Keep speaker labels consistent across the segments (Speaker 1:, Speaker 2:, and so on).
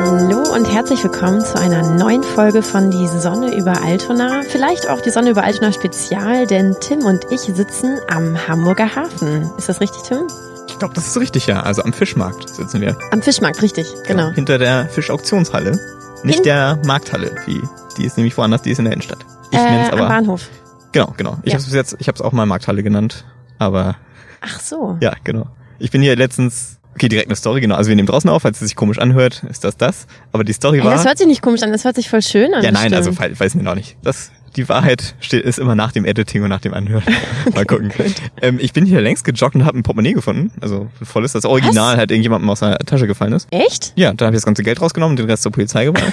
Speaker 1: Hallo und herzlich willkommen zu einer neuen Folge von Die Sonne über Altona. Vielleicht auch die Sonne über Altona Spezial, denn Tim und ich sitzen am Hamburger Hafen. Ist das richtig, Tim?
Speaker 2: Ich glaube, das ist richtig, ja. Also am Fischmarkt sitzen wir.
Speaker 1: Am Fischmarkt, richtig, genau.
Speaker 2: Hinter der Fischauktionshalle. Nicht
Speaker 1: Hin-
Speaker 2: der Markthalle, wie die ist nämlich woanders, die ist in der Innenstadt. Ich
Speaker 1: äh,
Speaker 2: nenn's
Speaker 1: am
Speaker 2: aber.
Speaker 1: Bahnhof.
Speaker 2: Genau, genau. Ich
Speaker 1: Ja.
Speaker 2: hab's bis jetzt, ich hab's auch mal Markthalle genannt. Aber
Speaker 1: Ach so.
Speaker 2: ja, genau. Ich bin hier letztens. Okay, direkt eine Story, genau. Also wir nehmen draußen auf, falls es sich komisch anhört, ist das das. Aber die Story
Speaker 1: Ey,
Speaker 2: war.
Speaker 1: das hört sich nicht komisch an, das hört sich voll schön an.
Speaker 2: ja, nein, also
Speaker 1: bestimmt.
Speaker 2: fall- weiß mir noch nicht. Das, die Wahrheit steht, ist immer nach dem Editing und nach dem Anhören. Mal gucken. ähm, ich bin hier längst gejoggt und habe ein Portemonnaie gefunden. Also voll ist das Original halt irgendjemandem aus der Tasche gefallen ist.
Speaker 1: Echt?
Speaker 2: Ja, dann habe ich das ganze Geld rausgenommen und den Rest zur Polizei gebracht.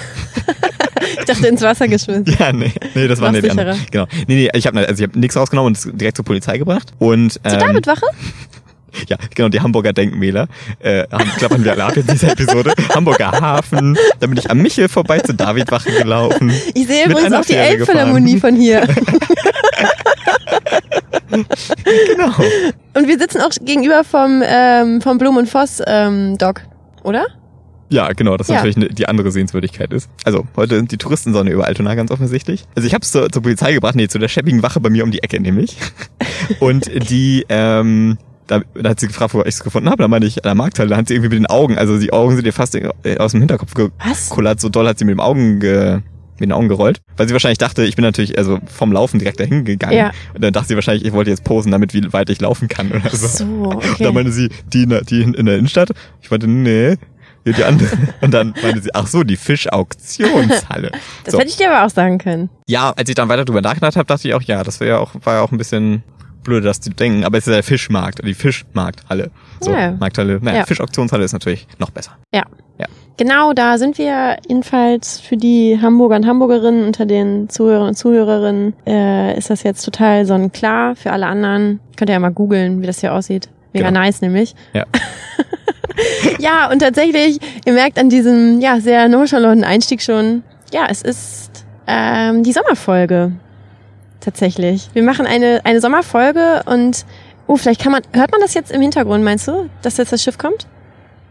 Speaker 1: Ich dachte ins Wasser geschmissen.
Speaker 2: ja, nee, nee, das war nicht. Genau. Nee, nee, ich habe also ich habe nichts rausgenommen und direkt zur Polizei gebracht und
Speaker 1: Zur
Speaker 2: ähm,
Speaker 1: Davidwache?
Speaker 2: Ja, genau, die Hamburger Denkmäler äh, haben klappern wir alle ab in dieser Episode. Hamburger Hafen, dann bin ich am Michel vorbei zur Davidwache gelaufen.
Speaker 1: Ich sehe übrigens auch die Elbphilharmonie von hier.
Speaker 2: Genau.
Speaker 1: Und wir sitzen auch gegenüber vom, ähm, vom Blum und Voss ähm, Doc, oder?
Speaker 2: Ja, genau, das
Speaker 1: Ja.
Speaker 2: natürlich ne- die andere Sehenswürdigkeit ist. Also, heute sind die Touristensonne über Altona ganz offensichtlich. Also ich habe es zur, zur Polizei gebracht, nee, zu der schäbigen Wache bei mir um die Ecke nämlich. Und die, ähm, da, da hat sie gefragt, wo ich es gefunden habe. Da meinte ich, an der Markthalle, da hat sie irgendwie mit den Augen, also die Augen sind ihr fast äh, aus dem Hinterkopf gekullert, so doll hat sie mit dem Augen ge mit den Augen gerollt, weil sie wahrscheinlich dachte, ich bin natürlich also vom Laufen direkt dahin gegangen.
Speaker 1: Ja.
Speaker 2: Und dann dachte sie wahrscheinlich, ich wollte jetzt posen, damit wie weit ich laufen kann oder so.
Speaker 1: So,
Speaker 2: Und
Speaker 1: okay.
Speaker 2: dann meinte sie, die in der, die in in der Innenstadt. Ich meinte, nee, hier die andere. Und dann meinte sie, ach so, die Fischauktionshalle.
Speaker 1: Das
Speaker 2: so.
Speaker 1: hätte ich dir aber auch sagen können.
Speaker 2: Ja, als ich dann weiter drüber nachgedacht habe, dachte ich auch, ja, das wäre ja auch, war ja auch ein bisschen blöd, das zu denken. Aber es ist ja der Fischmarkt, die Fischmarkthalle. So,
Speaker 1: Ja.
Speaker 2: Markthalle. Naja,
Speaker 1: Ja.
Speaker 2: Fischauktionshalle ist natürlich noch besser.
Speaker 1: Ja.
Speaker 2: Ja.
Speaker 1: Genau, da sind wir jedenfalls für die Hamburger und Hamburgerinnen unter den Zuhörern und Zuhörerinnen äh, ist das jetzt total sonnenklar. Für alle anderen könnt ihr ja mal googeln, wie das hier aussieht. Mega
Speaker 2: Genau.
Speaker 1: nice nämlich.
Speaker 2: Ja.
Speaker 1: Ja, und tatsächlich, ihr merkt an diesem ja sehr nonchalanten Einstieg schon, ja, es ist ähm, die Sommerfolge. Tatsächlich. Wir machen eine, eine Sommerfolge und oh, vielleicht kann man, hört man das jetzt im Hintergrund, meinst du, dass jetzt das Schiff kommt?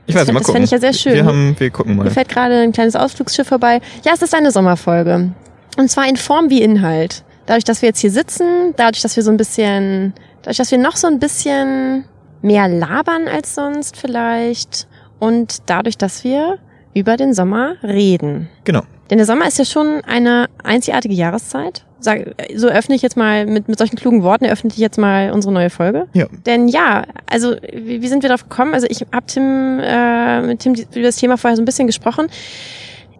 Speaker 2: Ich
Speaker 1: Das
Speaker 2: weiß nicht,
Speaker 1: fänd-
Speaker 2: mal
Speaker 1: das
Speaker 2: gucken.
Speaker 1: fänd ich ja sehr schön.
Speaker 2: Wir haben, wir gucken mal.
Speaker 1: Mir fährt gerade ein kleines Ausflugsschiff vorbei. Ja, es ist eine Sommerfolge. Und zwar in Form wie Inhalt. Dadurch, dass wir jetzt hier sitzen, dadurch, dass wir so ein bisschen, dadurch, dass wir noch so ein bisschen mehr labern als sonst vielleicht und dadurch, dass wir über den Sommer reden.
Speaker 2: Genau.
Speaker 1: Denn der Sommer ist ja schon eine einzigartige Jahreszeit. Sag, so öffne ich jetzt mal, mit, mit solchen klugen Worten eröffne ich jetzt mal unsere neue Folge.
Speaker 2: Ja.
Speaker 1: Denn ja, also wie, wie sind wir darauf gekommen? Also ich habe Tim, äh, mit Tim über das Thema vorher so ein bisschen gesprochen.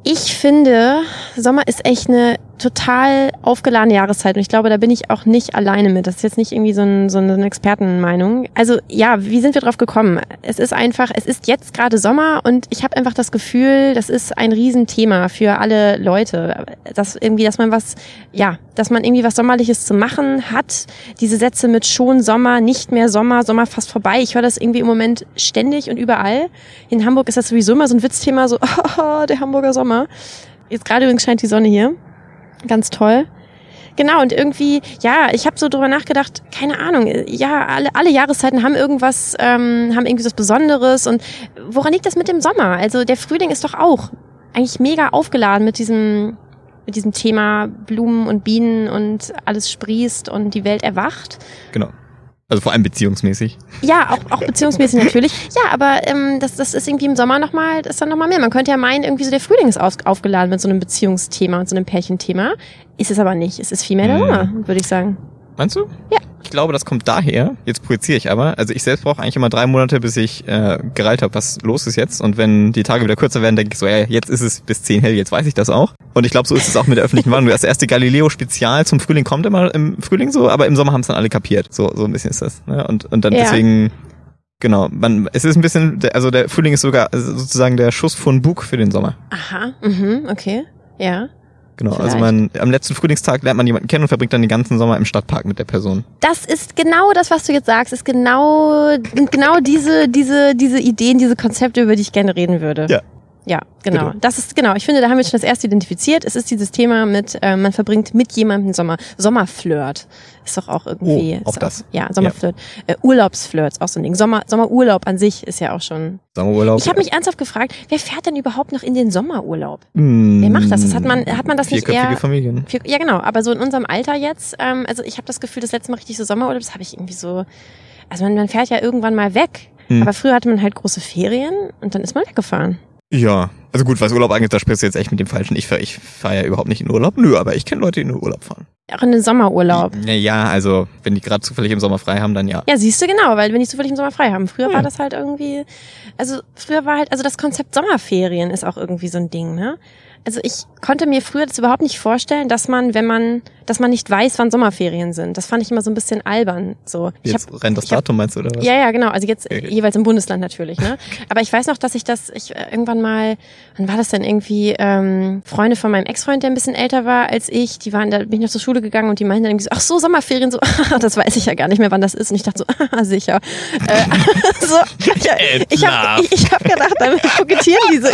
Speaker 1: Ich finde, Sommer ist echt eine total aufgeladene Jahreszeit und ich glaube, da bin ich auch nicht alleine mit. Das ist jetzt nicht irgendwie so, ein, so eine Expertenmeinung. Also ja, wie sind wir drauf gekommen? Es ist einfach, es ist jetzt gerade Sommer und ich habe einfach das Gefühl, das ist ein Riesenthema für alle Leute, dass irgendwie, dass man was, ja, dass man irgendwie was Sommerliches zu machen hat. Diese Sätze mit schon Sommer, nicht mehr Sommer, Sommer fast vorbei. Ich höre das irgendwie im Moment ständig und überall. In Hamburg ist das sowieso immer so ein Witzthema, so der Hamburger Sommer. Jetzt gerade übrigens scheint die Sonne hier. Ganz toll. Genau, und irgendwie, ja, ich habe so drüber nachgedacht, keine Ahnung, ja, alle, alle Jahreszeiten haben irgendwas, ähm, haben irgendwie was Besonderes. Und woran liegt das mit dem Sommer? Also der Frühling ist doch auch eigentlich mega aufgeladen mit diesem, mit diesem Thema Blumen und Bienen und alles sprießt und die Welt erwacht.
Speaker 2: Genau. Also vor allem beziehungsmäßig.
Speaker 1: Ja, auch, auch beziehungsmäßig natürlich. Ja, aber ähm, das, das ist irgendwie im Sommer nochmal, das ist dann nochmal mehr. Man könnte ja meinen, irgendwie so der Frühling ist aus, aufgeladen mit so einem Beziehungsthema und so einem Pärchenthema. Ist es aber nicht. Es ist vielmehr der
Speaker 2: Hm.
Speaker 1: Sommer, würde ich sagen.
Speaker 2: Meinst du?
Speaker 1: Ja.
Speaker 2: Ich glaube, das kommt daher, jetzt projiziere ich aber, also ich selbst brauche eigentlich immer drei Monate, bis ich äh, gereilt habe, was los ist jetzt. Und wenn die Tage wieder kürzer werden, denke ich so, ja, jetzt ist es bis zehn hell, jetzt weiß ich das auch. Und ich glaube, so ist es auch mit der öffentlichen Warnung. Das erste Galileo-Spezial zum Frühling kommt immer im Frühling so, aber im Sommer haben es dann alle kapiert. So, so ein bisschen ist das. Ne? Und, und dann
Speaker 1: Ja.
Speaker 2: deswegen, genau, man, es ist ein bisschen, also der Frühling ist sogar sozusagen der Schuss von Bug für den Sommer.
Speaker 1: Aha, mhm, okay. Ja.
Speaker 2: Genau, also
Speaker 1: Vielleicht.
Speaker 2: man, am letzten Frühlingstag lernt man jemanden kennen und verbringt dann den ganzen Sommer im Stadtpark mit der Person.
Speaker 1: Das ist genau das, was du jetzt sagst, ist genau, genau diese, diese, diese Ideen, diese Konzepte, über die ich gerne reden würde.
Speaker 2: Ja.
Speaker 1: Ja, genau.
Speaker 2: Bitte.
Speaker 1: Das ist genau. Ich finde, da haben wir schon das erste identifiziert. Es ist dieses Thema mit, äh, man verbringt mit jemandem Sommer. Sommerflirt ist doch auch irgendwie.
Speaker 2: Oh, auch das.
Speaker 1: ja, Sommerflirt. Äh, Urlaubsflirt ist auch so ein Ding. Sommer, Sommerurlaub an sich ist ja auch schon.
Speaker 2: Sommerurlaub.
Speaker 1: Ich habe mich ernsthaft gefragt, wer fährt denn überhaupt noch in den Sommerurlaub?
Speaker 2: Hm,
Speaker 1: Wer macht das? Das hat man, hat man das nicht eher?
Speaker 2: Familien.
Speaker 1: Vier- Ja, genau. Aber so in unserem Alter jetzt, ähm, also ich habe das Gefühl, das letzte Mal richtig so Sommerurlaub, das habe ich irgendwie so. Also man, man fährt ja irgendwann mal weg.
Speaker 2: Hm.
Speaker 1: Aber früher hatte man halt große Ferien und dann ist man weggefahren.
Speaker 2: Ja, also gut, was Urlaub angeht, da sprichst du jetzt echt mit dem Falschen. Ich fahre ich fahr ja überhaupt nicht in Urlaub. Nö, aber ich kenne Leute, die in den Urlaub fahren.
Speaker 1: Auch in den Sommerurlaub.
Speaker 2: Ja, ja, also wenn die gerade zufällig im Sommer frei haben, dann ja.
Speaker 1: Ja, siehst du genau, weil wenn die zufällig im Sommer frei haben. Früher
Speaker 2: Ja.
Speaker 1: war das halt irgendwie, also früher war halt, also das Konzept Sommerferien ist auch irgendwie so ein Ding, ne? Also ich konnte mir früher das überhaupt nicht vorstellen, dass man, wenn man, dass man nicht weiß, wann Sommerferien sind. Das fand ich immer so ein bisschen albern. So, ich
Speaker 2: Jetzt
Speaker 1: hab,
Speaker 2: rennt das
Speaker 1: ich hab-
Speaker 2: Datum, meinst du, oder was?
Speaker 1: ja, ja, genau. Also jetzt
Speaker 2: Okay.
Speaker 1: jeweils im Bundesland natürlich, ne? Aber ich weiß noch, dass ich das, ich äh, irgendwann mal, wann war das denn irgendwie, ähm, Freunde von meinem Ex-Freund, der ein bisschen älter war als ich, die waren, da bin ich noch zur Schule gegangen und die meinten dann irgendwie so, ach so, Sommerferien, so, das weiß ich ja gar nicht mehr, wann das ist. Und ich dachte so, ah, sicher. Äh, so, ich, ich habe ich, ich hab gedacht, damit kokettieren die so.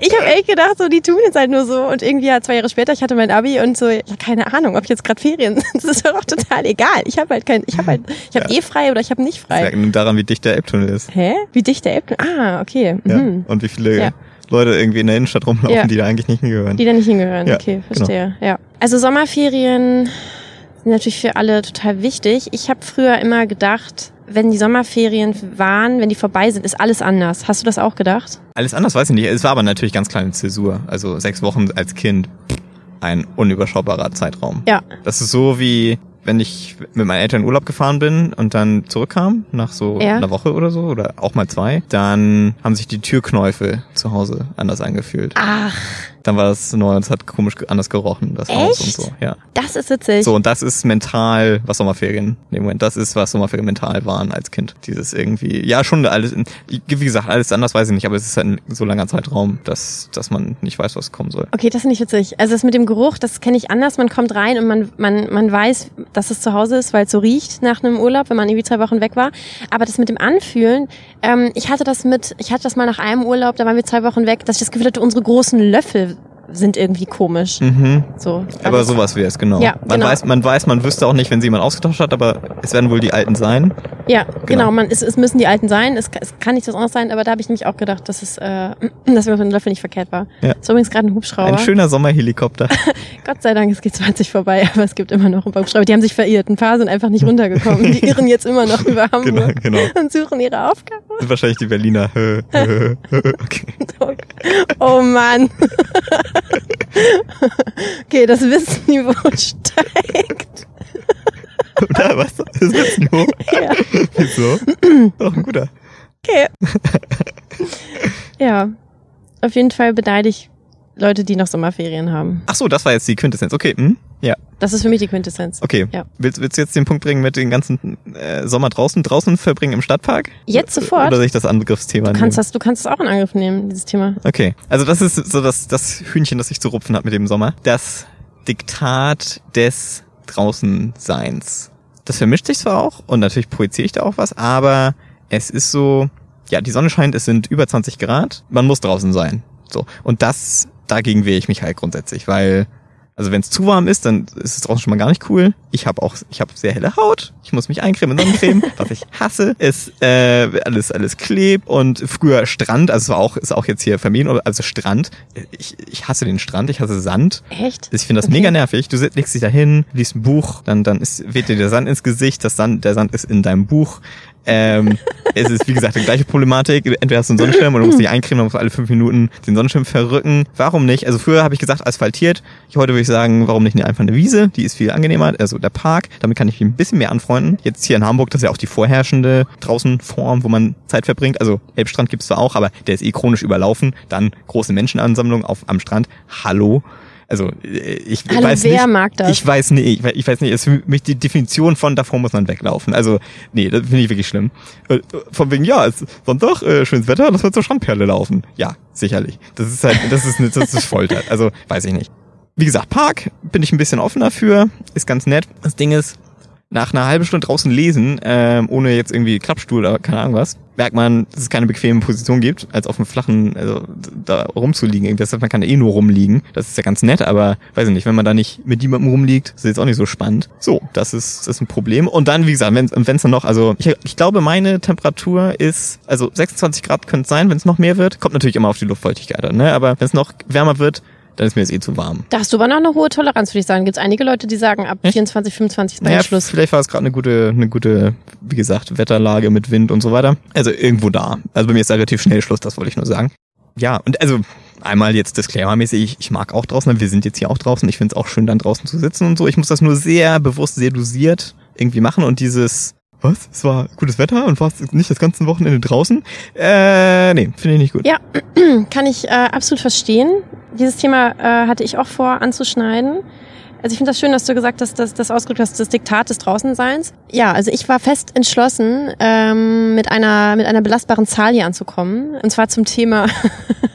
Speaker 1: Ich, ich habe hab echt gedacht, so, die tun jetzt halt nur so. Und irgendwie ja, zwei Jahre später, ich hatte mein Abi und so, ja, keine Ahnung, ob jetzt gerade Ferien sind. Das ist doch auch total egal. Ich habe halt kein, ich habe halt, ich habe eh frei oder ich habe nicht
Speaker 2: Das
Speaker 1: frei.
Speaker 2: merkt nur daran, wie dicht der Elbtunnel ist.
Speaker 1: Hä? Wie dicht der Elbtunnel? Ah, okay.
Speaker 2: Ja.
Speaker 1: Mhm.
Speaker 2: Und wie viele
Speaker 1: Ja.
Speaker 2: Leute irgendwie in der Innenstadt rumlaufen,
Speaker 1: Ja.
Speaker 2: die da eigentlich nicht hingehören.
Speaker 1: Die da nicht hingehören.
Speaker 2: Ja,
Speaker 1: okay, verstehe. Ja. Also Sommerferien sind natürlich für alle total wichtig. Ich habe früher immer gedacht, wenn die Sommerferien waren, wenn die vorbei sind, ist alles anders. Hast du das auch gedacht?
Speaker 2: Alles anders weiß ich nicht. Es war aber natürlich ganz kleine Zäsur. Also sechs Wochen als Kind. Ein unüberschaubarer Zeitraum.
Speaker 1: Ja.
Speaker 2: Das ist so wie, wenn ich mit meinen Eltern in Urlaub gefahren bin und dann zurückkam, nach so
Speaker 1: Ja.
Speaker 2: einer Woche oder so, oder auch mal zwei, dann haben sich die Türknäufe zu Hause anders angefühlt.
Speaker 1: Ach,
Speaker 2: Dann war das neu und es hat komisch anders gerochen, das Haus und
Speaker 1: Echt?
Speaker 2: so. Ja.
Speaker 1: das ist witzig.
Speaker 2: So, und das ist mental, was Sommerferien, in dem Moment, das ist, was Sommerferien mental waren als Kind. Dieses irgendwie, ja, schon alles, wie gesagt, alles anders weiß ich nicht, aber es ist halt ein so langer Zeitraum, dass, dass man nicht weiß, was kommen soll.
Speaker 1: Okay, das finde ich witzig. Also das mit dem Geruch, das kenne ich anders. Man kommt rein und man, man, man weiß, dass es zu Hause ist, weil es so riecht nach einem Urlaub, wenn man irgendwie zwei Wochen weg war. Aber das mit dem Anfühlen, ähm, ich hatte das mit, ich hatte das mal nach einem Urlaub, da waren wir zwei Wochen weg, dass ich das Gefühl hatte, unsere großen Löffel sind irgendwie komisch.
Speaker 2: Mhm.
Speaker 1: So.
Speaker 2: Aber
Speaker 1: Also-
Speaker 2: sowas wäre es, genau.
Speaker 1: Ja,
Speaker 2: man
Speaker 1: genau.
Speaker 2: weiß, man weiß, man wüsste auch nicht, wenn sie jemand ausgetauscht hat, aber es werden wohl die alten sein.
Speaker 1: Ja, genau. Man, es, es müssen die alten sein. Es, kann- es kann nicht was anderes sein, aber da habe ich nämlich auch gedacht, dass es, äh, dass mir dem Löffel nicht verkehrt war.
Speaker 2: Ja.
Speaker 1: Ist übrigens gerade ein Hubschrauber.
Speaker 2: Ein schöner Sommerhelikopter.
Speaker 1: Gott sei Dank ist G20 vorbei, aber es gibt immer noch ein paar Hubschrauber. Die haben sich verirrt. Ein paar sind einfach nicht runtergekommen. Die irren jetzt immer noch über
Speaker 2: genau,
Speaker 1: Hamburg
Speaker 2: genau.
Speaker 1: und suchen ihre Aufgabe.
Speaker 2: Sind wahrscheinlich die Berliner. okay.
Speaker 1: Oh Mann. Okay, das Wissensniveau steigt.
Speaker 2: Oder was? Das ist jetzt nur.
Speaker 1: Ja.
Speaker 2: Wieso? Doch ein guter.
Speaker 1: Okay. Ja. Auf jeden Fall beneide ich Leute, die noch Sommerferien haben.
Speaker 2: Ach so, das war jetzt die Quintessenz. Okay, hm? ja,
Speaker 1: Das ist für mich die Quintessenz.
Speaker 2: okay.
Speaker 1: Ja.
Speaker 2: Willst, willst du jetzt den Punkt bringen mit den ganzen äh, Sommer draußen, draußen verbringen im Stadtpark?
Speaker 1: Jetzt sofort?
Speaker 2: Oder soll ich das Angriffsthema
Speaker 1: Du
Speaker 2: nehmen?
Speaker 1: kannst das, du kannst es auch in Angriff nehmen, dieses Thema.
Speaker 2: Okay, also das ist so das, das Hühnchen, das sich zu rupfen hat mit dem Sommer. Das Diktat des Draußenseins. Das vermischt sich zwar auch und natürlich projiziere ich da auch was, aber es ist so, ja, die Sonne scheint, es sind über 20 Grad, man muss draußen sein. So. Und das, dagegen wehre ich mich halt grundsätzlich, weil, also wenn es zu warm ist, dann ist es draußen schon mal gar nicht cool. Ich habe auch, ich habe sehr helle Haut, ich muss mich eincremen in Sonnencreme, was ich hasse. Es äh, alles, alles klebt und früher Strand, also es war auch, ist auch jetzt hier Familien, also Strand. Ich, ich hasse den Strand, ich hasse Sand.
Speaker 1: Echt?
Speaker 2: Ich finde das
Speaker 1: Okay.
Speaker 2: mega nervig. Du legst dich da hin, liest ein Buch, dann, dann ist, weht dir der Sand ins Gesicht, das Sand, der Sand ist in deinem Buch. Ähm, es ist, wie gesagt, die gleiche Problematik. Entweder hast du einen Sonnenschirm oder musst dich eincremen, dann musst du alle fünf Minuten den Sonnenschirm verrücken. Warum nicht? Also früher habe ich gesagt, asphaltiert. Heute würde ich sagen, warum nicht einfach eine Wiese? Die ist viel angenehmer. Also der Park, damit kann ich mich ein bisschen mehr anfreunden. Jetzt hier in Hamburg, das ist ja auch die vorherrschende Draußenform, wo man Zeit verbringt. Also Elbstrand gibt's zwar auch, aber der ist eh chronisch überlaufen. Dann große Menschenansammlung auf, am Strand. Hallo. Also äh, ich
Speaker 1: Hallo,
Speaker 2: weiß
Speaker 1: wer
Speaker 2: nicht,
Speaker 1: mag das?
Speaker 2: ich weiß nicht, ich, we- ich weiß nicht, es ist für mich die Definition von davor muss man weglaufen. Also, nee, das finde ich wirklich schlimm. Äh, Von wegen, ja, es ist Sonntag, äh, schönes Wetter, lass mal zur Strandperle laufen. Ja, sicherlich. Das ist halt, das ist, eine- das ist Folter. Also, weiß ich nicht. Wie gesagt, Park bin ich ein bisschen offener für, ist ganz nett. Das Ding ist, nach einer halben Stunde draußen lesen, ähm, ohne jetzt irgendwie Klappstuhl oder keine Ahnung was, merkt man, dass es keine bequeme Position gibt, als auf dem flachen, also da rumzuliegen. Das heißt, man kann da eh nur rumliegen. Das ist ja ganz nett, aber weiß ich nicht, wenn man da nicht mit jemandem rumliegt, ist jetzt auch nicht so spannend. So, das ist, das ist ein Problem. Und dann, wie gesagt, wenn es dann noch, also ich, ich glaube, meine Temperatur ist, also 26 Grad könnte es sein, wenn es noch mehr wird. Kommt natürlich immer auf die Luftfeuchtigkeit an, ne? Aber wenn es noch wärmer wird, dann ist mir das eh zu warm.
Speaker 1: Da hast du aber noch eine hohe Toleranz, würde ich sagen. Gibt es einige Leute, die sagen, ab Echt? 24, 25 ist bei
Speaker 2: naja,
Speaker 1: Schluss.
Speaker 2: Vielleicht war es gerade eine gute, eine gute, wie gesagt, Wetterlage mit Wind und so weiter. Also irgendwo da. Also bei mir ist da relativ schnell Schluss, das wollte ich nur sagen. Ja, und also einmal jetzt Disclaimer-mäßig, ich, ich mag auch draußen, wir sind jetzt hier auch draußen, ich finde es auch schön, dann draußen zu sitzen und so. Ich muss das nur sehr bewusst, sehr dosiert irgendwie machen und dieses was? Es war gutes Wetter und warst nicht das ganze Wochenende draußen? Äh, nee, finde ich nicht gut.
Speaker 1: Ja, kann ich äh, absolut verstehen. Dieses Thema äh, hatte ich auch vor anzuschneiden. Also ich finde das schön, dass du gesagt hast, dass das ausgedrückt hast, das Diktat des Draußenseins. Ja, also ich war fest entschlossen, ähm, mit einer mit einer belastbaren Zahl hier anzukommen. Und zwar zum Thema,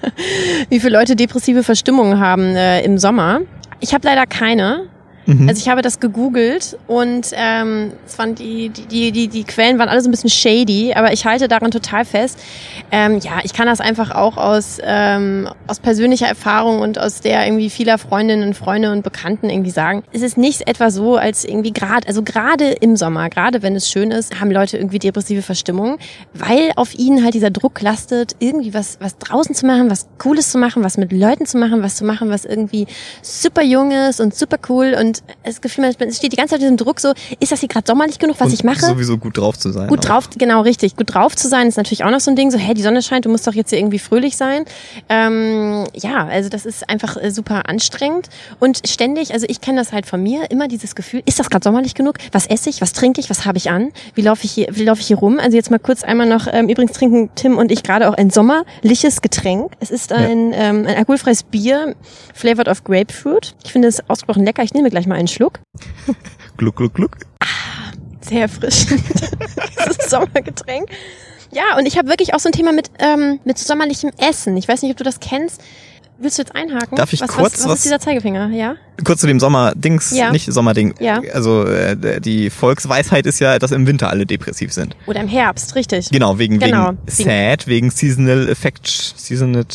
Speaker 1: wie viele Leute depressive Verstimmungen haben äh, im Sommer. Ich habe leider keine. Mhm. Also ich habe das gegoogelt und ähm, es waren die, die, die, die Quellen waren alle so ein bisschen shady, aber ich halte daran total fest. Ähm, ja, ich kann das einfach auch aus, ähm, aus persönlicher Erfahrung und aus der irgendwie vieler Freundinnen und Freunde und Bekannten irgendwie sagen. Es ist nicht etwa so, als irgendwie gerade, also gerade im Sommer, gerade wenn es schön ist, haben Leute irgendwie depressive Verstimmung, weil auf ihnen halt dieser Druck lastet, irgendwie was, was draußen zu machen, was Cooles zu machen, was mit Leuten zu machen, was zu machen, was irgendwie super jung ist und super cool und und das Gefühl, man steht die ganze Zeit in diesem Druck so, ist das hier gerade sommerlich genug, was
Speaker 2: und
Speaker 1: ich mache?
Speaker 2: sowieso gut drauf zu sein.
Speaker 1: Gut auch. drauf, genau, richtig. Gut drauf zu sein ist natürlich auch noch so ein Ding, so, hey, die Sonne scheint, du musst doch jetzt hier irgendwie fröhlich sein. Ähm, ja, also das ist einfach äh, super anstrengend und ständig, also ich kenne das halt von mir, immer dieses Gefühl, ist das gerade sommerlich genug? Was esse ich? Was trinke ich? Was habe ich an? Wie laufe ich hier, wie laufe ich hier rum? Also jetzt mal kurz einmal noch, ähm, übrigens trinken Tim und ich gerade auch ein sommerliches Getränk. Es ist ein, ja. ähm, ein alkoholfreies Bier, flavored of Grapefruit. Ich finde es ausgesprochen lecker. Ich nehme gleich mal einen Schluck.
Speaker 2: gluck, gluck, gluck.
Speaker 1: Ah, sehr erfrischend. Dieses Sommergetränk. Ja, und ich habe wirklich auch so ein Thema mit, ähm, mit sommerlichem Essen. Ich weiß nicht, ob du das kennst. Willst du jetzt einhaken?
Speaker 2: Darf ich
Speaker 1: was,
Speaker 2: kurz
Speaker 1: was, was, ist dieser Zeigefinger, ja?
Speaker 2: Kurz zu dem Sommerdings,
Speaker 1: ja.
Speaker 2: nicht Sommerding.
Speaker 1: Ja.
Speaker 2: Also äh, die Volksweisheit ist ja, dass im Winter alle depressiv sind.
Speaker 1: Oder im Herbst, richtig.
Speaker 2: Genau, wegen,
Speaker 1: genau.
Speaker 2: wegen sad, wegen Seasonal Effect, Seasonal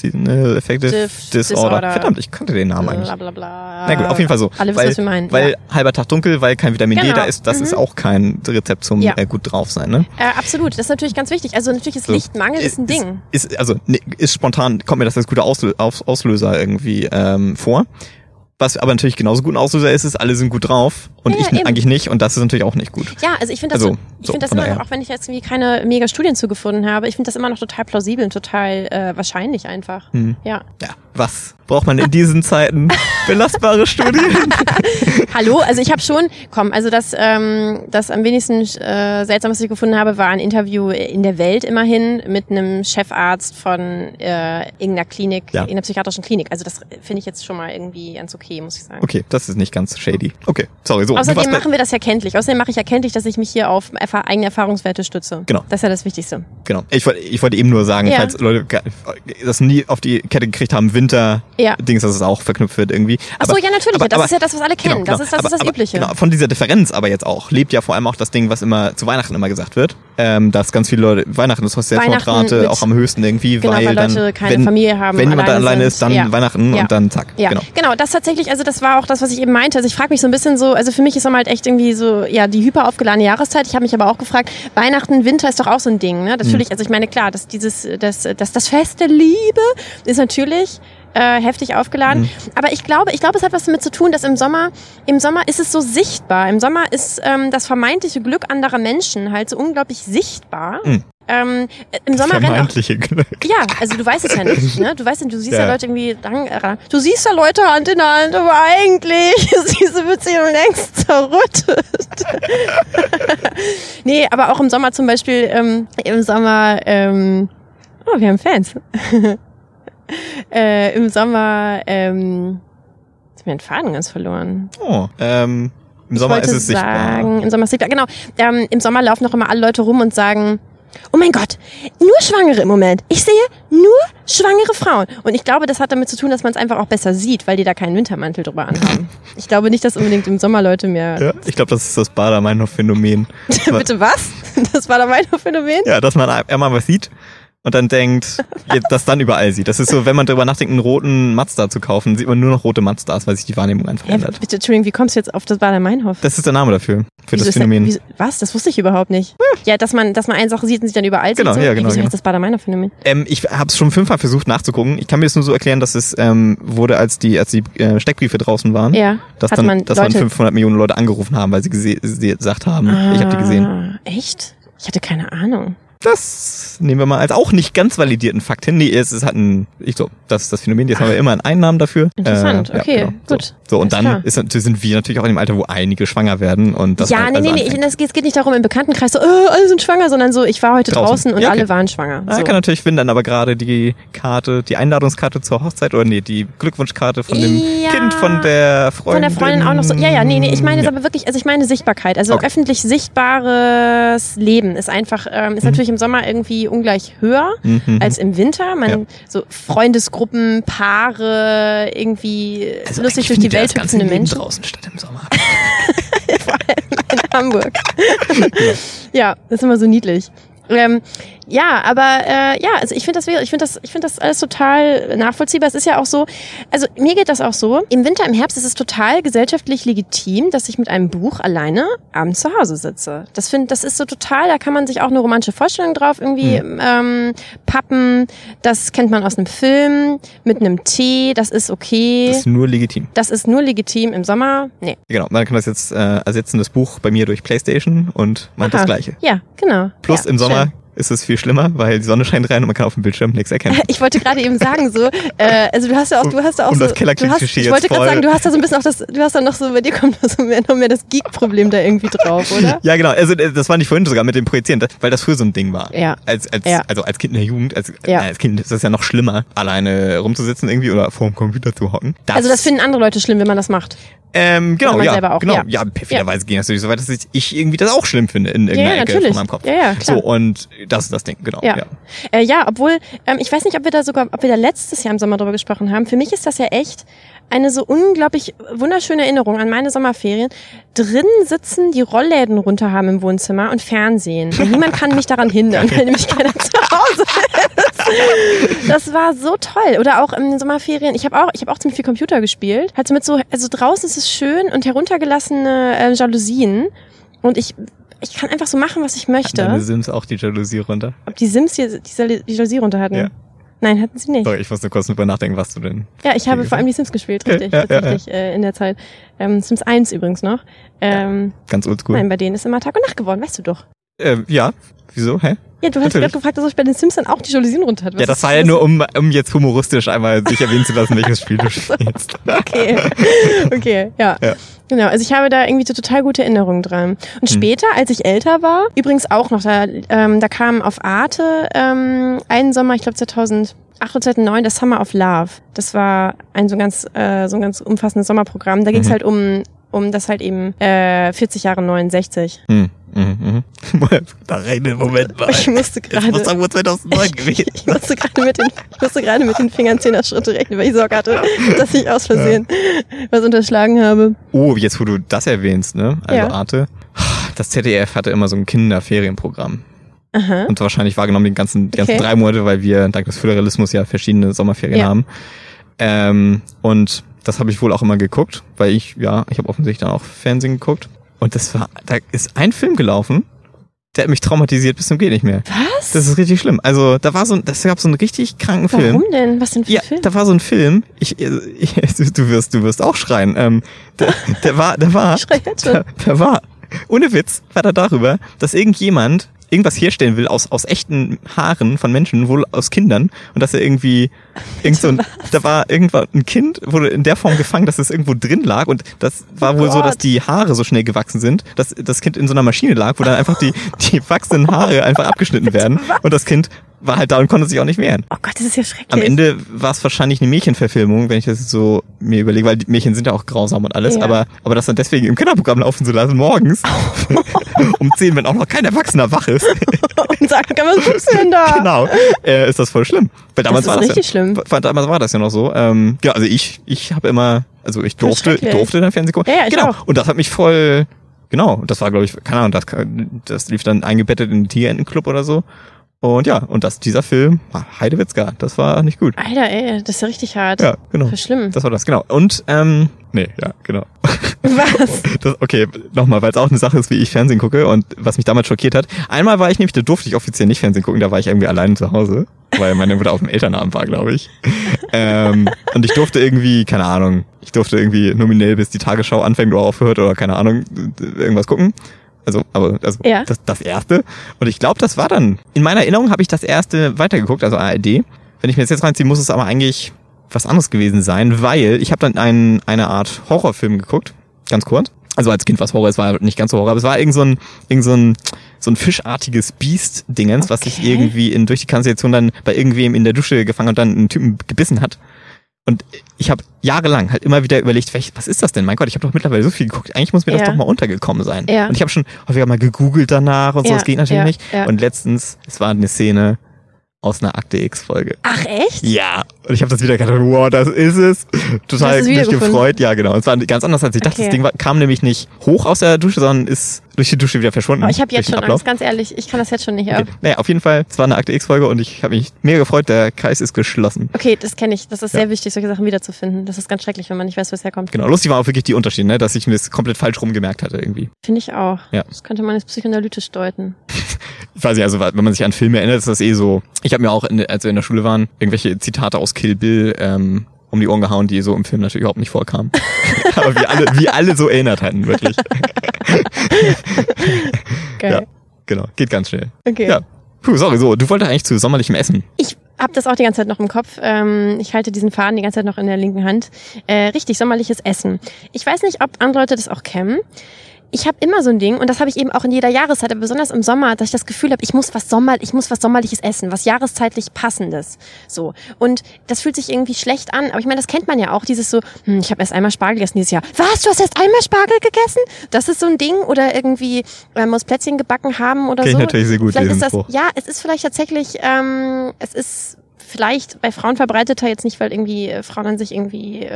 Speaker 2: Seasonal Affective Disorder. Disorder. Verdammt, ich kannte den Namen eigentlich.
Speaker 1: Bla,
Speaker 2: Na gut, auf jeden Fall so.
Speaker 1: Alle wissen,
Speaker 2: weil,
Speaker 1: was wir meinen.
Speaker 2: Weil
Speaker 1: ja.
Speaker 2: halber Tag dunkel, weil kein Vitamin
Speaker 1: genau.
Speaker 2: D da ist, das mhm. ist auch kein Rezept zum
Speaker 1: ja.
Speaker 2: äh, gut drauf sein, ne?
Speaker 1: Äh, absolut, das ist natürlich ganz wichtig. Also natürlich ist so. Lichtmangel ist, ist ein Ding.
Speaker 2: Ist, also ne, ist spontan, kommt mir das als guter Auslöser irgendwie ähm, vor. Was aber natürlich genauso gut ein Auslöser ist, ist, alle sind gut drauf und
Speaker 1: ja,
Speaker 2: ich
Speaker 1: eben.
Speaker 2: eigentlich nicht und das ist natürlich auch nicht gut.
Speaker 1: Ja, also ich finde das,
Speaker 2: also,
Speaker 1: so, ich finde das immer noch, auch wenn ich jetzt irgendwie keine mega Studien zugefunden habe, ich finde das immer noch total plausibel und total äh, wahrscheinlich einfach.
Speaker 2: Hm.
Speaker 1: Ja.
Speaker 2: Ja, was braucht man in diesen Zeiten? Belastbare Studien.
Speaker 1: Hallo, also ich habe schon, komm, also das, ähm, das am wenigsten äh, seltsam, was ich gefunden habe, war ein Interview in der Welt immerhin mit einem Chefarzt von äh, irgendeiner Klinik,
Speaker 2: Ja.
Speaker 1: in einer psychiatrischen Klinik. Also das finde ich jetzt schon mal irgendwie ganz okay, muss ich sagen.
Speaker 2: Okay, das ist nicht ganz shady. Okay, sorry, so.
Speaker 1: Außerdem machen wir das ja kenntlich. Außerdem mache ich ja kenntlich, dass ich mich hier auf eigene Erfahrungswerte stütze.
Speaker 2: Genau.
Speaker 1: Das ist ja das Wichtigste.
Speaker 2: Genau. Ich wollte, ich wollte eben nur sagen,
Speaker 1: Ja.
Speaker 2: falls Leute das nie auf die Kette gekriegt haben, Winter,
Speaker 1: Ja.
Speaker 2: Dings, dass es auch verknüpft wird irgendwie.
Speaker 1: Ach so,
Speaker 2: Aber-
Speaker 1: ja, natürlich.
Speaker 2: aber-
Speaker 1: das
Speaker 2: aber-
Speaker 1: ist ja das, was alle kennen.
Speaker 2: Genau,
Speaker 1: das
Speaker 2: genau.
Speaker 1: ist das,
Speaker 2: aber,
Speaker 1: ist das Übliche.
Speaker 2: Genau, von dieser Differenz aber jetzt auch lebt ja vor allem auch das Ding, was immer zu Weihnachten immer gesagt wird, ähm, dass ganz viele Leute Weihnachten ist Selbstmordrate
Speaker 1: mit-
Speaker 2: auch am höchsten irgendwie,
Speaker 1: Genau,
Speaker 2: weil,
Speaker 1: weil
Speaker 2: dann
Speaker 1: Leute keine
Speaker 2: wenn,
Speaker 1: Familie haben,
Speaker 2: wenn jemand
Speaker 1: alleine
Speaker 2: alleine ist, dann
Speaker 1: Ja.
Speaker 2: Weihnachten
Speaker 1: Ja.
Speaker 2: und dann zack.
Speaker 1: Ja,
Speaker 2: Genau.
Speaker 1: das tatsächlich, also das war auch das, was ich eben meinte. Also ich frage mich so ein bisschen so, also für mich ist halt echt irgendwie so, ja, die hyper aufgeladene Jahreszeit. Ich habe mich aber auch gefragt, Weihnachten, Winter ist doch auch so ein Ding, ne? Natürlich, also ich meine, klar, dass dieses, das, das, das Fest der Liebe ist natürlich äh, heftig aufgeladen. Aber ich glaube, ich glaube, es hat was damit zu tun, dass im Sommer, im Sommer ist es so sichtbar. Im Sommer ist ähm, das vermeintliche Glück anderer Menschen halt so unglaublich sichtbar.
Speaker 2: Mhm.
Speaker 1: Ähm, Im Sommer auch,
Speaker 2: Vermeintliche Glück.
Speaker 1: ja, also du weißt es ja nicht, ne? Du weißt du siehst ja,
Speaker 2: Ja.
Speaker 1: Leute irgendwie lang, äh, du siehst ja Leute Hand in Hand, aber eigentlich ist diese Beziehung längst zerrüttet. nee, aber auch im Sommer zum Beispiel, ähm, im Sommer, ähm, oh, wir haben Fans. äh, Im Sommer, ähm, hab ich meinen Faden ganz verloren.
Speaker 2: Oh, ähm, im
Speaker 1: Ich
Speaker 2: Sommer ist es sichtbar.
Speaker 1: sagen, Im Sommer ist sichtbar, genau. Ähm, Im Sommer laufen noch immer alle Leute rum und sagen, Oh mein Gott, nur Schwangere im Moment. Ich sehe nur schwangere Frauen. Und ich glaube, das hat damit zu tun, dass man es einfach auch besser sieht, weil die da keinen Wintermantel drüber anhaben. Ich glaube nicht, dass unbedingt im Sommer Leute mehr.
Speaker 2: Ja, ich glaube, das ist das Bader-Meinhof-Phänomen.
Speaker 1: Bitte was? Das war da mein Phänomen?
Speaker 2: Ja, dass man einmal was sieht und dann denkt, das dann überall sieht. Das ist so, wenn man darüber nachdenkt, einen roten Mazda zu kaufen, sieht man nur noch rote Mazdas, weil sich die Wahrnehmung einfach
Speaker 1: Ja,
Speaker 2: ändert.
Speaker 1: bitte, Entschuldigung, wie kommst du jetzt auf das Bader-Meinhof?
Speaker 2: Das ist der Name dafür, für
Speaker 1: Wieso
Speaker 2: das Phänomen.
Speaker 1: wieso- was? Das wusste ich überhaupt nicht. Ja, dass man, dass man eine Sache sieht und sich dann überall
Speaker 2: Genau,
Speaker 1: sieht. So?
Speaker 2: ja, genau,
Speaker 1: Wieso
Speaker 2: genau.
Speaker 1: das Bader-Meinhof-Phänomen?
Speaker 2: Ähm, ich habe es schon fünfmal versucht nachzugucken. Ich kann mir das nur so erklären, dass es ähm, wurde, als die, als die äh, Steckbriefe draußen waren,
Speaker 1: Ja.
Speaker 2: dass dann,
Speaker 1: man
Speaker 2: dass
Speaker 1: Leute-
Speaker 2: 500 Millionen Leute angerufen haben, weil sie, gesagt haben, ich habe die gesehen.
Speaker 1: Ah, Echt? Ich hatte keine Ahnung.
Speaker 2: Das nehmen wir mal als auch nicht ganz validierten Fakt hin. Nee, es, es hat ein, ich so, das ist das Phänomen, jetzt haben wir immer einen Einnahmen dafür.
Speaker 1: Interessant,
Speaker 2: ja,
Speaker 1: okay,
Speaker 2: genau.
Speaker 1: gut.
Speaker 2: So, so und dann
Speaker 1: klar.
Speaker 2: ist, sind wir natürlich auch in dem Alter, wo einige schwanger werden und das
Speaker 1: ja,
Speaker 2: halt
Speaker 1: nee,
Speaker 2: also
Speaker 1: nee, nee. Geht- es geht nicht darum im Bekanntenkreis so, äh, alle sind schwanger, sondern so, ich war heute
Speaker 2: Draußen.
Speaker 1: draußen, und
Speaker 2: Ja, okay.
Speaker 1: alle waren schwanger.
Speaker 2: Da
Speaker 1: So.
Speaker 2: kann natürlich Finn dann aber gerade die Karte, die Einladungskarte zur Hochzeit oder nee, die Glückwunschkarte von dem
Speaker 1: Ja.
Speaker 2: Kind von der
Speaker 1: Von
Speaker 2: Freundin.
Speaker 1: der Freundin auch noch so. Ja, ja, nee, nee, ich meine
Speaker 2: Ja.
Speaker 1: aber wirklich, also ich meine Sichtbarkeit. Also
Speaker 2: Okay.
Speaker 1: öffentlich sichtbares Leben ist einfach, ähm, ist natürlich im Sommer irgendwie ungleich höher
Speaker 2: Mhm.
Speaker 1: als im Winter. Man
Speaker 2: Ja.
Speaker 1: so Freundesgruppen, Paare, irgendwie
Speaker 2: Also
Speaker 1: lustig durch die
Speaker 2: ja
Speaker 1: Welt hüpfende Menschen.
Speaker 2: draußen statt im Sommer.
Speaker 1: in Hamburg. ja, das ist immer so niedlich. Ähm, ja, aber äh, ja, also ich finde das ich finde das, ich finde das alles total nachvollziehbar. Es ist ja auch so, also mir geht das auch so. Im Winter, im Herbst ist es total gesellschaftlich legitim, dass ich mit einem Buch alleine abends zu Hause sitze. Das finde, das ist so total. Da kann man sich auch eine romantische Vorstellung drauf irgendwie ähm, pappen. Das kennt man aus einem Film mit einem Tee. Das ist okay.
Speaker 2: Das ist nur legitim.
Speaker 1: Das ist nur legitim im Sommer. Nee.
Speaker 2: Genau, man kann das jetzt äh, ersetzen, das Buch bei mir durch Playstation und meint das
Speaker 1: Aha.
Speaker 2: Gleiche.
Speaker 1: Ja, genau.
Speaker 2: Plus
Speaker 1: ja,
Speaker 2: im Sommer
Speaker 1: schön.
Speaker 2: Ist es viel schlimmer, weil die Sonne scheint rein und man kann auf dem Bildschirm nichts erkennen.
Speaker 1: Ich wollte gerade eben sagen so, äh, also du hast ja auch, du hast ja auch
Speaker 2: Um
Speaker 1: so,
Speaker 2: das
Speaker 1: du hast, ich wollte gerade sagen, du hast da so ein bisschen auch das, du hast da noch so, bei dir kommt noch so mehr, noch mehr das Geek-Problem da irgendwie drauf, oder?
Speaker 2: Ja, genau. Also äh, das war nicht vorhin sogar mit dem Projizieren, das- weil das früher so ein Ding war.
Speaker 1: Ja.
Speaker 2: Als, als,
Speaker 1: Ja.
Speaker 2: Also als Kind in der Jugend, als,
Speaker 1: Ja.
Speaker 2: äh, als Kind ist das ja noch schlimmer, alleine rumzusitzen irgendwie oder vor dem Computer zu hocken.
Speaker 1: Also das finden andere Leute schlimm, wenn man das macht.
Speaker 2: ähm, genau,
Speaker 1: man
Speaker 2: ja,
Speaker 1: selber auch,
Speaker 2: genau,
Speaker 1: ja.
Speaker 2: ja, perfiderweise ging das natürlich so weit, dass ich, ich irgendwie das auch schlimm finde in irgendeiner
Speaker 1: ja,
Speaker 2: Ecke
Speaker 1: natürlich.
Speaker 2: von meinem Kopf.
Speaker 1: Ja, ja, klar.
Speaker 2: So und das ist das Ding, genau.
Speaker 1: Ja.
Speaker 2: Ja.
Speaker 1: Äh, ja, obwohl, ähm, ich weiß nicht, ob wir da sogar, ob wir da letztes Jahr im Sommer drüber gesprochen haben. Für mich ist das ja echt eine so unglaublich wunderschöne Erinnerung an meine Sommerferien. Drin sitzen, die Rollläden runter haben im Wohnzimmer und Fernsehen. Und niemand kann mich daran hindern, weil nämlich keiner zu Hause ist. Das war so toll. Oder auch in den Sommerferien. Ich habe auch, ich habe auch ziemlich viel Computer gespielt. So mit so, also draußen ist es schön und heruntergelassene äh, Jalousien. Und ich, ich kann einfach so machen, was ich möchte.
Speaker 2: Deine Sims auch die Jalousie runter.
Speaker 1: Ob die Sims hier diese die Jalousie runter hatten?
Speaker 2: Ja.
Speaker 1: Nein, hatten sie nicht.
Speaker 2: Sorry, ich muss nur kurz drüber nachdenken, was du denn.
Speaker 1: Ja, ich habe
Speaker 2: Hier
Speaker 1: vor allem die Sims gespielt, richtig,
Speaker 2: Ja, ja, ja,
Speaker 1: tatsächlich, Äh, in der Zeit. Ähm, Sims 1 übrigens noch. Ähm,
Speaker 2: Ganz oldschool.
Speaker 1: Nein, bei denen ist immer Tag und Nacht geworden, weißt du doch.
Speaker 2: Ähm, ja. Wieso? Hä?
Speaker 1: Ja, du hast gerade gefragt, dass ich bei den Sims dann auch die Jalousien runter. Was
Speaker 2: ja, das war ja nur, um, um jetzt humoristisch einmal sich erwähnen zu lassen, welches Spiel du spielst.
Speaker 1: Okay, okay, ja.
Speaker 2: Ja.
Speaker 1: Genau, also ich habe da irgendwie so total gute Erinnerungen dran. Und
Speaker 2: Hm.
Speaker 1: später, als ich älter war, übrigens auch noch, da, ähm, da kam auf Arte ähm, einen Sommer, ich glaube 2008 oder 2009, das Summer of Love. Das war ein so ein ganz, äh, so ein ganz umfassendes Sommerprogramm. Da ging es
Speaker 2: Mhm.
Speaker 1: halt um, um das halt eben äh, 40 Jahre 69.
Speaker 2: Hm, mhm, mhm. da rein, Moment mal.
Speaker 1: Ich musste
Speaker 2: Das
Speaker 1: gerade...
Speaker 2: muss wohl 2009 gewesen
Speaker 1: Ich musste gerade mit den, ich musste gerade mit den Fingern Zehner-Schritte rechnen, weil ich Sorge hatte, dass ich aus Versehen was unterschlagen habe.
Speaker 2: Oh, jetzt wo du das erwähnst, ne? Also
Speaker 1: Ja.
Speaker 2: Arte. Das ZDF hatte immer so ein Kinderferienprogramm.
Speaker 1: Aha.
Speaker 2: Und wahrscheinlich wahrgenommen die ganzen, die ganzen
Speaker 1: Okay.
Speaker 2: drei Monate, weil wir dank des Föderalismus ja verschiedene Sommerferien
Speaker 1: Ja.
Speaker 2: haben. Ähm, und das habe ich wohl auch immer geguckt, weil ich, ja, ich habe offensichtlich dann auch Fernsehen geguckt. Und das war, da ist ein Film gelaufen, der hat mich traumatisiert bis zum geht nicht mehr.
Speaker 1: Was?
Speaker 2: Das ist richtig schlimm. Also da war so, ein- das gab so einen richtig kranken Film.
Speaker 1: Warum denn? Was denn für
Speaker 2: Ja,
Speaker 1: ein Film?
Speaker 2: da war so ein Film. Ich, ich, du wirst, du wirst auch schreien. Ähm, der, der war, der war,
Speaker 1: Ich schrei jetzt schon.
Speaker 2: der, der war, ohne Witz, war da darüber, dass irgendjemand irgendwas herstellen will aus, aus echten Haaren von Menschen, wohl aus Kindern, und dass er irgendwie, irgend so ein, da war irgendwann ein Kind, wurde in der Form gefangen, dass es irgendwo drin lag, und das war
Speaker 1: Oh
Speaker 2: wohl so, dass
Speaker 1: Gott.
Speaker 2: die Haare so schnell gewachsen sind, dass das Kind in so einer Maschine lag, wo dann einfach die, die wachsenden Haare einfach abgeschnitten werden, und das Kind war halt da und konnte sich auch nicht wehren.
Speaker 1: Oh Gott, das ist ja schrecklich.
Speaker 2: Am Ende war es wahrscheinlich eine Mädchenverfilmung, wenn ich das so mir überlege, weil die Mädchen sind ja auch grausam und alles,
Speaker 1: Ja.
Speaker 2: aber, aber das dann deswegen im Kinderprogramm laufen zu lassen, morgens, um 10, wenn auch noch kein Erwachsener wach ist,
Speaker 1: Und sagen, was guckst du denn da?
Speaker 2: genau, äh, ist das voll schlimm. Weil damals
Speaker 1: ist
Speaker 2: war das
Speaker 1: richtig
Speaker 2: ja,
Speaker 1: schlimm.
Speaker 2: War, damals war das ja noch so. Ähm, ja, also ich, ich habe immer, also ich durfte, ich durfte dann Fernsehen gucken.
Speaker 1: Ja, ja,
Speaker 2: genau.
Speaker 1: auch.
Speaker 2: Und das hat mich voll, genau, das war glaube ich, keine Ahnung, das, das lief dann eingebettet in den Tierentenclub oder so. Und ja, und das, dieser Film, ah, Heidewitzka, das war nicht gut.
Speaker 1: Alter, ey, das ist ja richtig hart.
Speaker 2: Ja, genau.
Speaker 1: Voll schlimm.
Speaker 2: Das war das, genau. Und, ähm, nee, ja, genau.
Speaker 1: Was?
Speaker 2: Das, okay, nochmal, weil es auch eine Sache ist, wie ich Fernsehen gucke und was mich damals schockiert hat. Einmal war ich nämlich, da durfte ich offiziell nicht Fernsehen gucken, da war ich irgendwie alleine zu Hause, weil meine Mutter auf dem Elternabend war, glaube ich. ähm, und ich durfte irgendwie, keine Ahnung, ich durfte irgendwie nominell bis die Tagesschau anfängt oder aufhört oder keine Ahnung, irgendwas gucken. Also, aber also
Speaker 1: Ja.
Speaker 2: das, das erste. Und ich glaube, das war dann. In meiner Erinnerung habe ich das erste weitergeguckt, also ARD. Wenn ich mir das jetzt reinziehe, muss es aber eigentlich was anderes gewesen sein, weil ich habe dann einen, eine Art Horrorfilm geguckt, ganz kurz. Also als Kind war es Horror, es war nicht ganz so Horror, aber es war irgend so ein, irgend so ein, so ein fischartiges Biest-Dingens, was sich
Speaker 1: Okay.
Speaker 2: irgendwie in, durch die Kanalisation dann bei irgendwem in der Dusche gefangen und dann einen Typen gebissen hat. Und ich habe jahrelang halt immer wieder überlegt, was ist das denn? Mein Gott, ich habe doch mittlerweile so viel geguckt. Eigentlich muss mir das
Speaker 1: Ja.
Speaker 2: doch mal untergekommen sein.
Speaker 1: Ja.
Speaker 2: Und ich habe schon häufiger mal gegoogelt danach und so,
Speaker 1: Ja,
Speaker 2: das geht natürlich
Speaker 1: ja,
Speaker 2: nicht. Und letztens, es war eine Szene aus einer Akte X-Folge.
Speaker 1: Ach, echt?
Speaker 2: Ja, und ich habe das wieder gedacht, wow, das ist es. Total mich gefreut. Ja, genau. Es war ganz anders, als ich dachte.
Speaker 1: Okay.
Speaker 2: Das Ding war, kam nämlich nicht hoch aus der Dusche, sondern ist durch die Dusche wieder verschwunden.
Speaker 1: Aber ich habe jetzt schon
Speaker 2: Ablauf.
Speaker 1: Angst, ganz ehrlich. Ich kann das jetzt schon nicht.
Speaker 2: Okay. Naja, auf jeden Fall, es war eine Akte X-Folge und ich habe mich mega gefreut, der Kreis ist geschlossen.
Speaker 1: Okay, das kenne ich. Das ist
Speaker 2: Ja.
Speaker 1: sehr wichtig, solche Sachen wiederzufinden. Das ist ganz schrecklich, wenn man nicht weiß, wo es herkommt.
Speaker 2: Genau, lustig war auch wirklich die Unterschiede, ne? dass ich mir das komplett falsch rum gemerkt hatte irgendwie.
Speaker 1: Finde ich auch.
Speaker 2: Ja.
Speaker 1: Das könnte man jetzt psychoanalytisch deuten.
Speaker 2: Ich weiß nicht, also wenn man sich an Filme erinnert, ist das eh so. Ich habe mir auch, in, als wir in der Schule waren, irgendwelche Zitate aus Kill Bill ähm, um die Ohren gehauen, die so im Film natürlich überhaupt nicht vorkamen. Aber wie alle, wie alle so erinnert hatten, wirklich.
Speaker 1: Geil.
Speaker 2: Ja, genau. Geht ganz schnell.
Speaker 1: Okay.
Speaker 2: Ja. Puh, sorry, so, du wolltest eigentlich zu sommerlichem Essen.
Speaker 1: Ich habe das auch die ganze Zeit noch im Kopf. Ähm, ich halte diesen Faden die ganze Zeit noch in der linken Hand. Äh, richtig, sommerliches Essen. Ich weiß nicht, ob andere Leute das auch kennen. Ich habe immer so ein Ding und das habe ich eben auch in jeder Jahreszeit, aber besonders im Sommer, dass ich das Gefühl habe, ich muss was Sommer, ich muss was sommerliches essen, was jahreszeitlich passendes. So und das fühlt sich irgendwie schlecht an, aber ich meine, das kennt man ja auch, dieses so, hm, ich habe erst einmal Spargel gegessen dieses Jahr. Was? Du hast erst einmal Spargel gegessen? Das ist so ein Ding oder irgendwie äh, muss Plätzchen gebacken haben oder
Speaker 2: Kenn ich
Speaker 1: so.
Speaker 2: natürlich sehr gut,
Speaker 1: Vielleicht ist das,
Speaker 2: Spruch.
Speaker 1: ja, es ist vielleicht tatsächlich, ähm, es ist vielleicht bei Frauen verbreiteter jetzt nicht, weil irgendwie äh, Frauen an sich irgendwie, äh,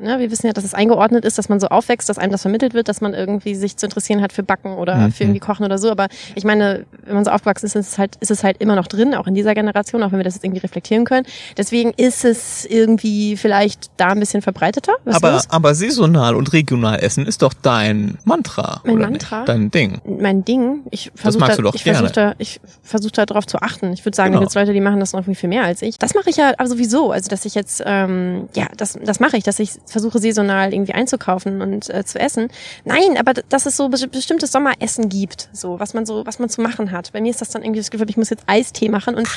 Speaker 1: ne, wir wissen ja, dass es eingeordnet ist, dass man so aufwächst, dass einem das vermittelt wird, dass man irgendwie sich zu interessieren hat für Backen oder
Speaker 2: Mhm.
Speaker 1: für irgendwie Kochen oder so. Aber ich meine, wenn man so aufgewachsen ist, ist es halt, ist es halt immer noch drin, auch in dieser Generation, auch wenn wir das jetzt irgendwie reflektieren können. Deswegen ist es irgendwie vielleicht da ein bisschen verbreiteter.
Speaker 2: Aber, aber saisonal und regional essen ist doch dein Mantra.
Speaker 1: Mein
Speaker 2: oder
Speaker 1: Mantra?
Speaker 2: Nicht? Dein Ding.
Speaker 1: mein Ding. Ich versuche
Speaker 2: magst
Speaker 1: da,
Speaker 2: du doch
Speaker 1: ich versuche
Speaker 2: gerne.
Speaker 1: da, ich versuche da drauf zu achten. Ich würde sagen,
Speaker 2: Genau.
Speaker 1: da gibt's Leute, die machen das noch irgendwie viel mehr als ich. Das mache ich ja aber sowieso. Also dass ich jetzt, ähm, ja, das, das mache ich, dass ich versuche saisonal irgendwie einzukaufen und äh, zu essen. Nein, aber dass es so be- bestimmtes Sommeressen gibt, so was man so, was man zu machen hat. Bei mir ist das dann irgendwie das Gefühl, ich muss jetzt Eistee machen und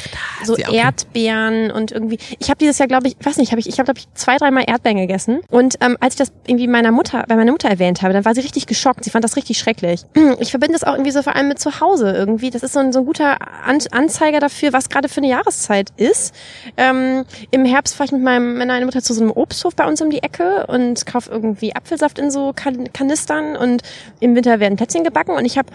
Speaker 1: so
Speaker 2: ja, okay.
Speaker 1: Erdbeeren und irgendwie. Ich habe dieses Jahr, glaube ich, weiß nicht, habe ich, ich habe glaube ich zwei, dreimal Erdbeeren gegessen. Und ähm, als ich das irgendwie meiner Mutter, bei meiner Mutter erwähnt habe, dann war sie richtig geschockt. Sie fand das richtig schrecklich. Ich verbinde das auch irgendwie so vor allem mit zu Hause irgendwie. Das ist so ein, so ein guter An Anzeiger dafür, was gerade für eine Jahreszeit ist. Ähm, Im Herbst fahre ich mit meinem, meiner Mutter zu so einem Obsthof bei uns um die Ecke und kaufe irgendwie Apfelsaft in so kan Kanistern und im Winter werden Plätzchen gebacken und ich habe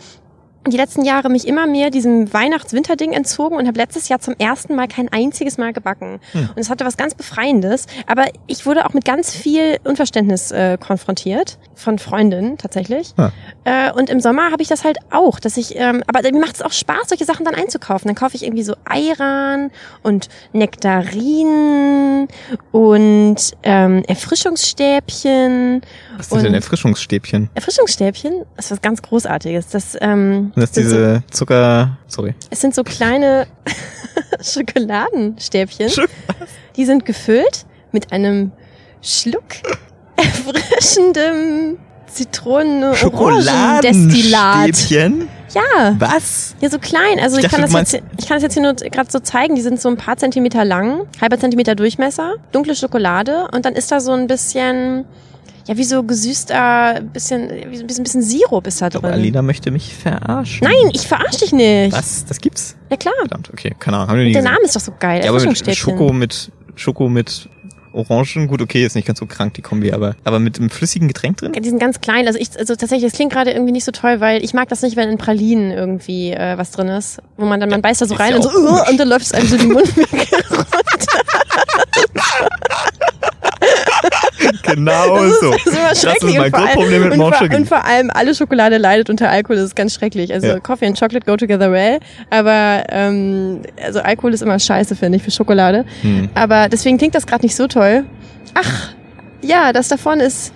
Speaker 1: die letzten Jahre mich immer mehr diesem Weihnachts-Winter-Ding entzogen und habe letztes Jahr zum ersten Mal kein einziges Mal gebacken.
Speaker 2: Hm.
Speaker 1: Und es hatte was ganz Befreiendes. Aber ich wurde auch mit ganz viel Unverständnis äh, konfrontiert. Von Freundinnen tatsächlich.
Speaker 2: Ja.
Speaker 1: Äh, und im Sommer habe ich das halt auch, dass ich, ähm, aber mir macht es auch Spaß, solche Sachen dann einzukaufen. Dann kaufe ich irgendwie so Ayran und Nektarinen und ähm, Erfrischungsstäbchen.
Speaker 2: Was sind
Speaker 1: Und-
Speaker 2: denn Erfrischungsstäbchen?
Speaker 1: Erfrischungsstäbchen ist was ganz Großartiges. Das, ähm,
Speaker 2: Das ist
Speaker 1: sind so,
Speaker 2: diese Zucker... Sorry.
Speaker 1: es sind so kleine Schokoladenstäbchen.
Speaker 2: Sch-
Speaker 1: Die sind gefüllt mit einem Schluck erfrischendem Zitronen-Orangendestillat.
Speaker 2: Schokoladenstäbchen?
Speaker 1: Ja.
Speaker 2: Was?
Speaker 1: Ja, so klein. Also
Speaker 2: Ich
Speaker 1: ich,
Speaker 2: dachte,
Speaker 1: kann das jetzt, ich kann das jetzt hier nur gerade so zeigen. Die sind so ein paar Zentimeter lang, halber Zentimeter Durchmesser, dunkle Schokolade und dann ist da so ein bisschen, ja, wie so gesüßter, bisschen, wie so ein bisschen, bisschen Sirup ist da drin.
Speaker 2: glaube, Alina möchte mich verarschen.
Speaker 1: Nein, ich verarsch dich nicht.
Speaker 2: Was? Das gibt's?
Speaker 1: Ja klar.
Speaker 2: Verdammt, okay, keine Ahnung. Haben wir nie
Speaker 1: Der
Speaker 2: gesehen.
Speaker 1: Name ist doch so geil.
Speaker 2: Ja, aber mit. Schoko mit Schoko mit Orangen, gut, okay, ist nicht ganz so krank die Kombi, aber aber mit einem flüssigen Getränk drin?
Speaker 1: Ja, Die sind ganz klein. Also ich, also tatsächlich, das klingt gerade irgendwie nicht so toll, weil ich mag das nicht, wenn in Pralinen irgendwie äh, was drin ist, wo man dann man beißt da so rein
Speaker 2: ja
Speaker 1: und so uh, und dann läuft es einem so die Mundwinkel.
Speaker 2: Genau so.
Speaker 1: Das ist immer
Speaker 2: Das ist
Speaker 1: schrecklich.
Speaker 2: mein
Speaker 1: und, vor allem,
Speaker 2: Grundproblem mit
Speaker 1: vor,
Speaker 2: Moncherie.
Speaker 1: und vor allem alle Schokolade leidet unter Alkohol. Das ist ganz schrecklich. Also
Speaker 2: Ja.
Speaker 1: Coffee and Chocolate go together well, aber ähm, also Alkohol ist immer scheiße finde ich für Schokolade.
Speaker 2: Hm.
Speaker 1: Aber deswegen klingt das gerade nicht so toll. Ach, ja, das da vorne ist.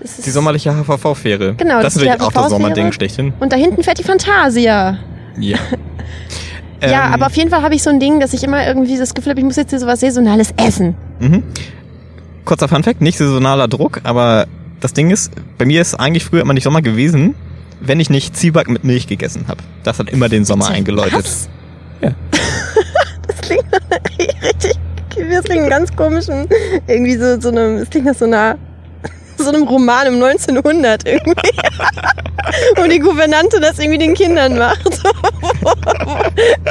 Speaker 1: Das ist
Speaker 2: Die sommerliche HVV-Fähre.
Speaker 1: Genau,
Speaker 2: Das ist natürlich auch das. Sommerding schlechthin.
Speaker 1: und da hinten fährt die Fantasia.
Speaker 2: Ja.
Speaker 1: ja,
Speaker 2: Ähm,
Speaker 1: aber auf jeden Fall habe ich so ein Ding, dass ich immer irgendwie das Gefühl habe, ich muss jetzt hier sowas Saisonales essen.
Speaker 2: Mhm. Kurzer Funfact, nicht saisonaler Druck, aber das Ding ist, bei mir ist eigentlich früher immer nicht Sommer gewesen, wenn ich nicht Zwieback mit Milch gegessen habe. Das hat immer den Sommer eingeläutet.
Speaker 1: was?
Speaker 2: Ja.
Speaker 1: das klingt richtig, das klingt einen ganz komischen, irgendwie so, so einem, es klingt nach so einer, so einem Roman im 1900 irgendwie. Wo die Gouvernante das irgendwie den Kindern macht.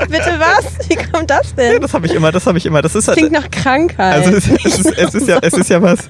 Speaker 1: Bitte was? Wie kommt das
Speaker 2: Ja,
Speaker 1: denn?
Speaker 2: das habe ich immer, das habe ich immer. Das ist halt,
Speaker 1: Klingt nach Krankheit.
Speaker 2: also es, es, ist, es ist ja, es ist ja was.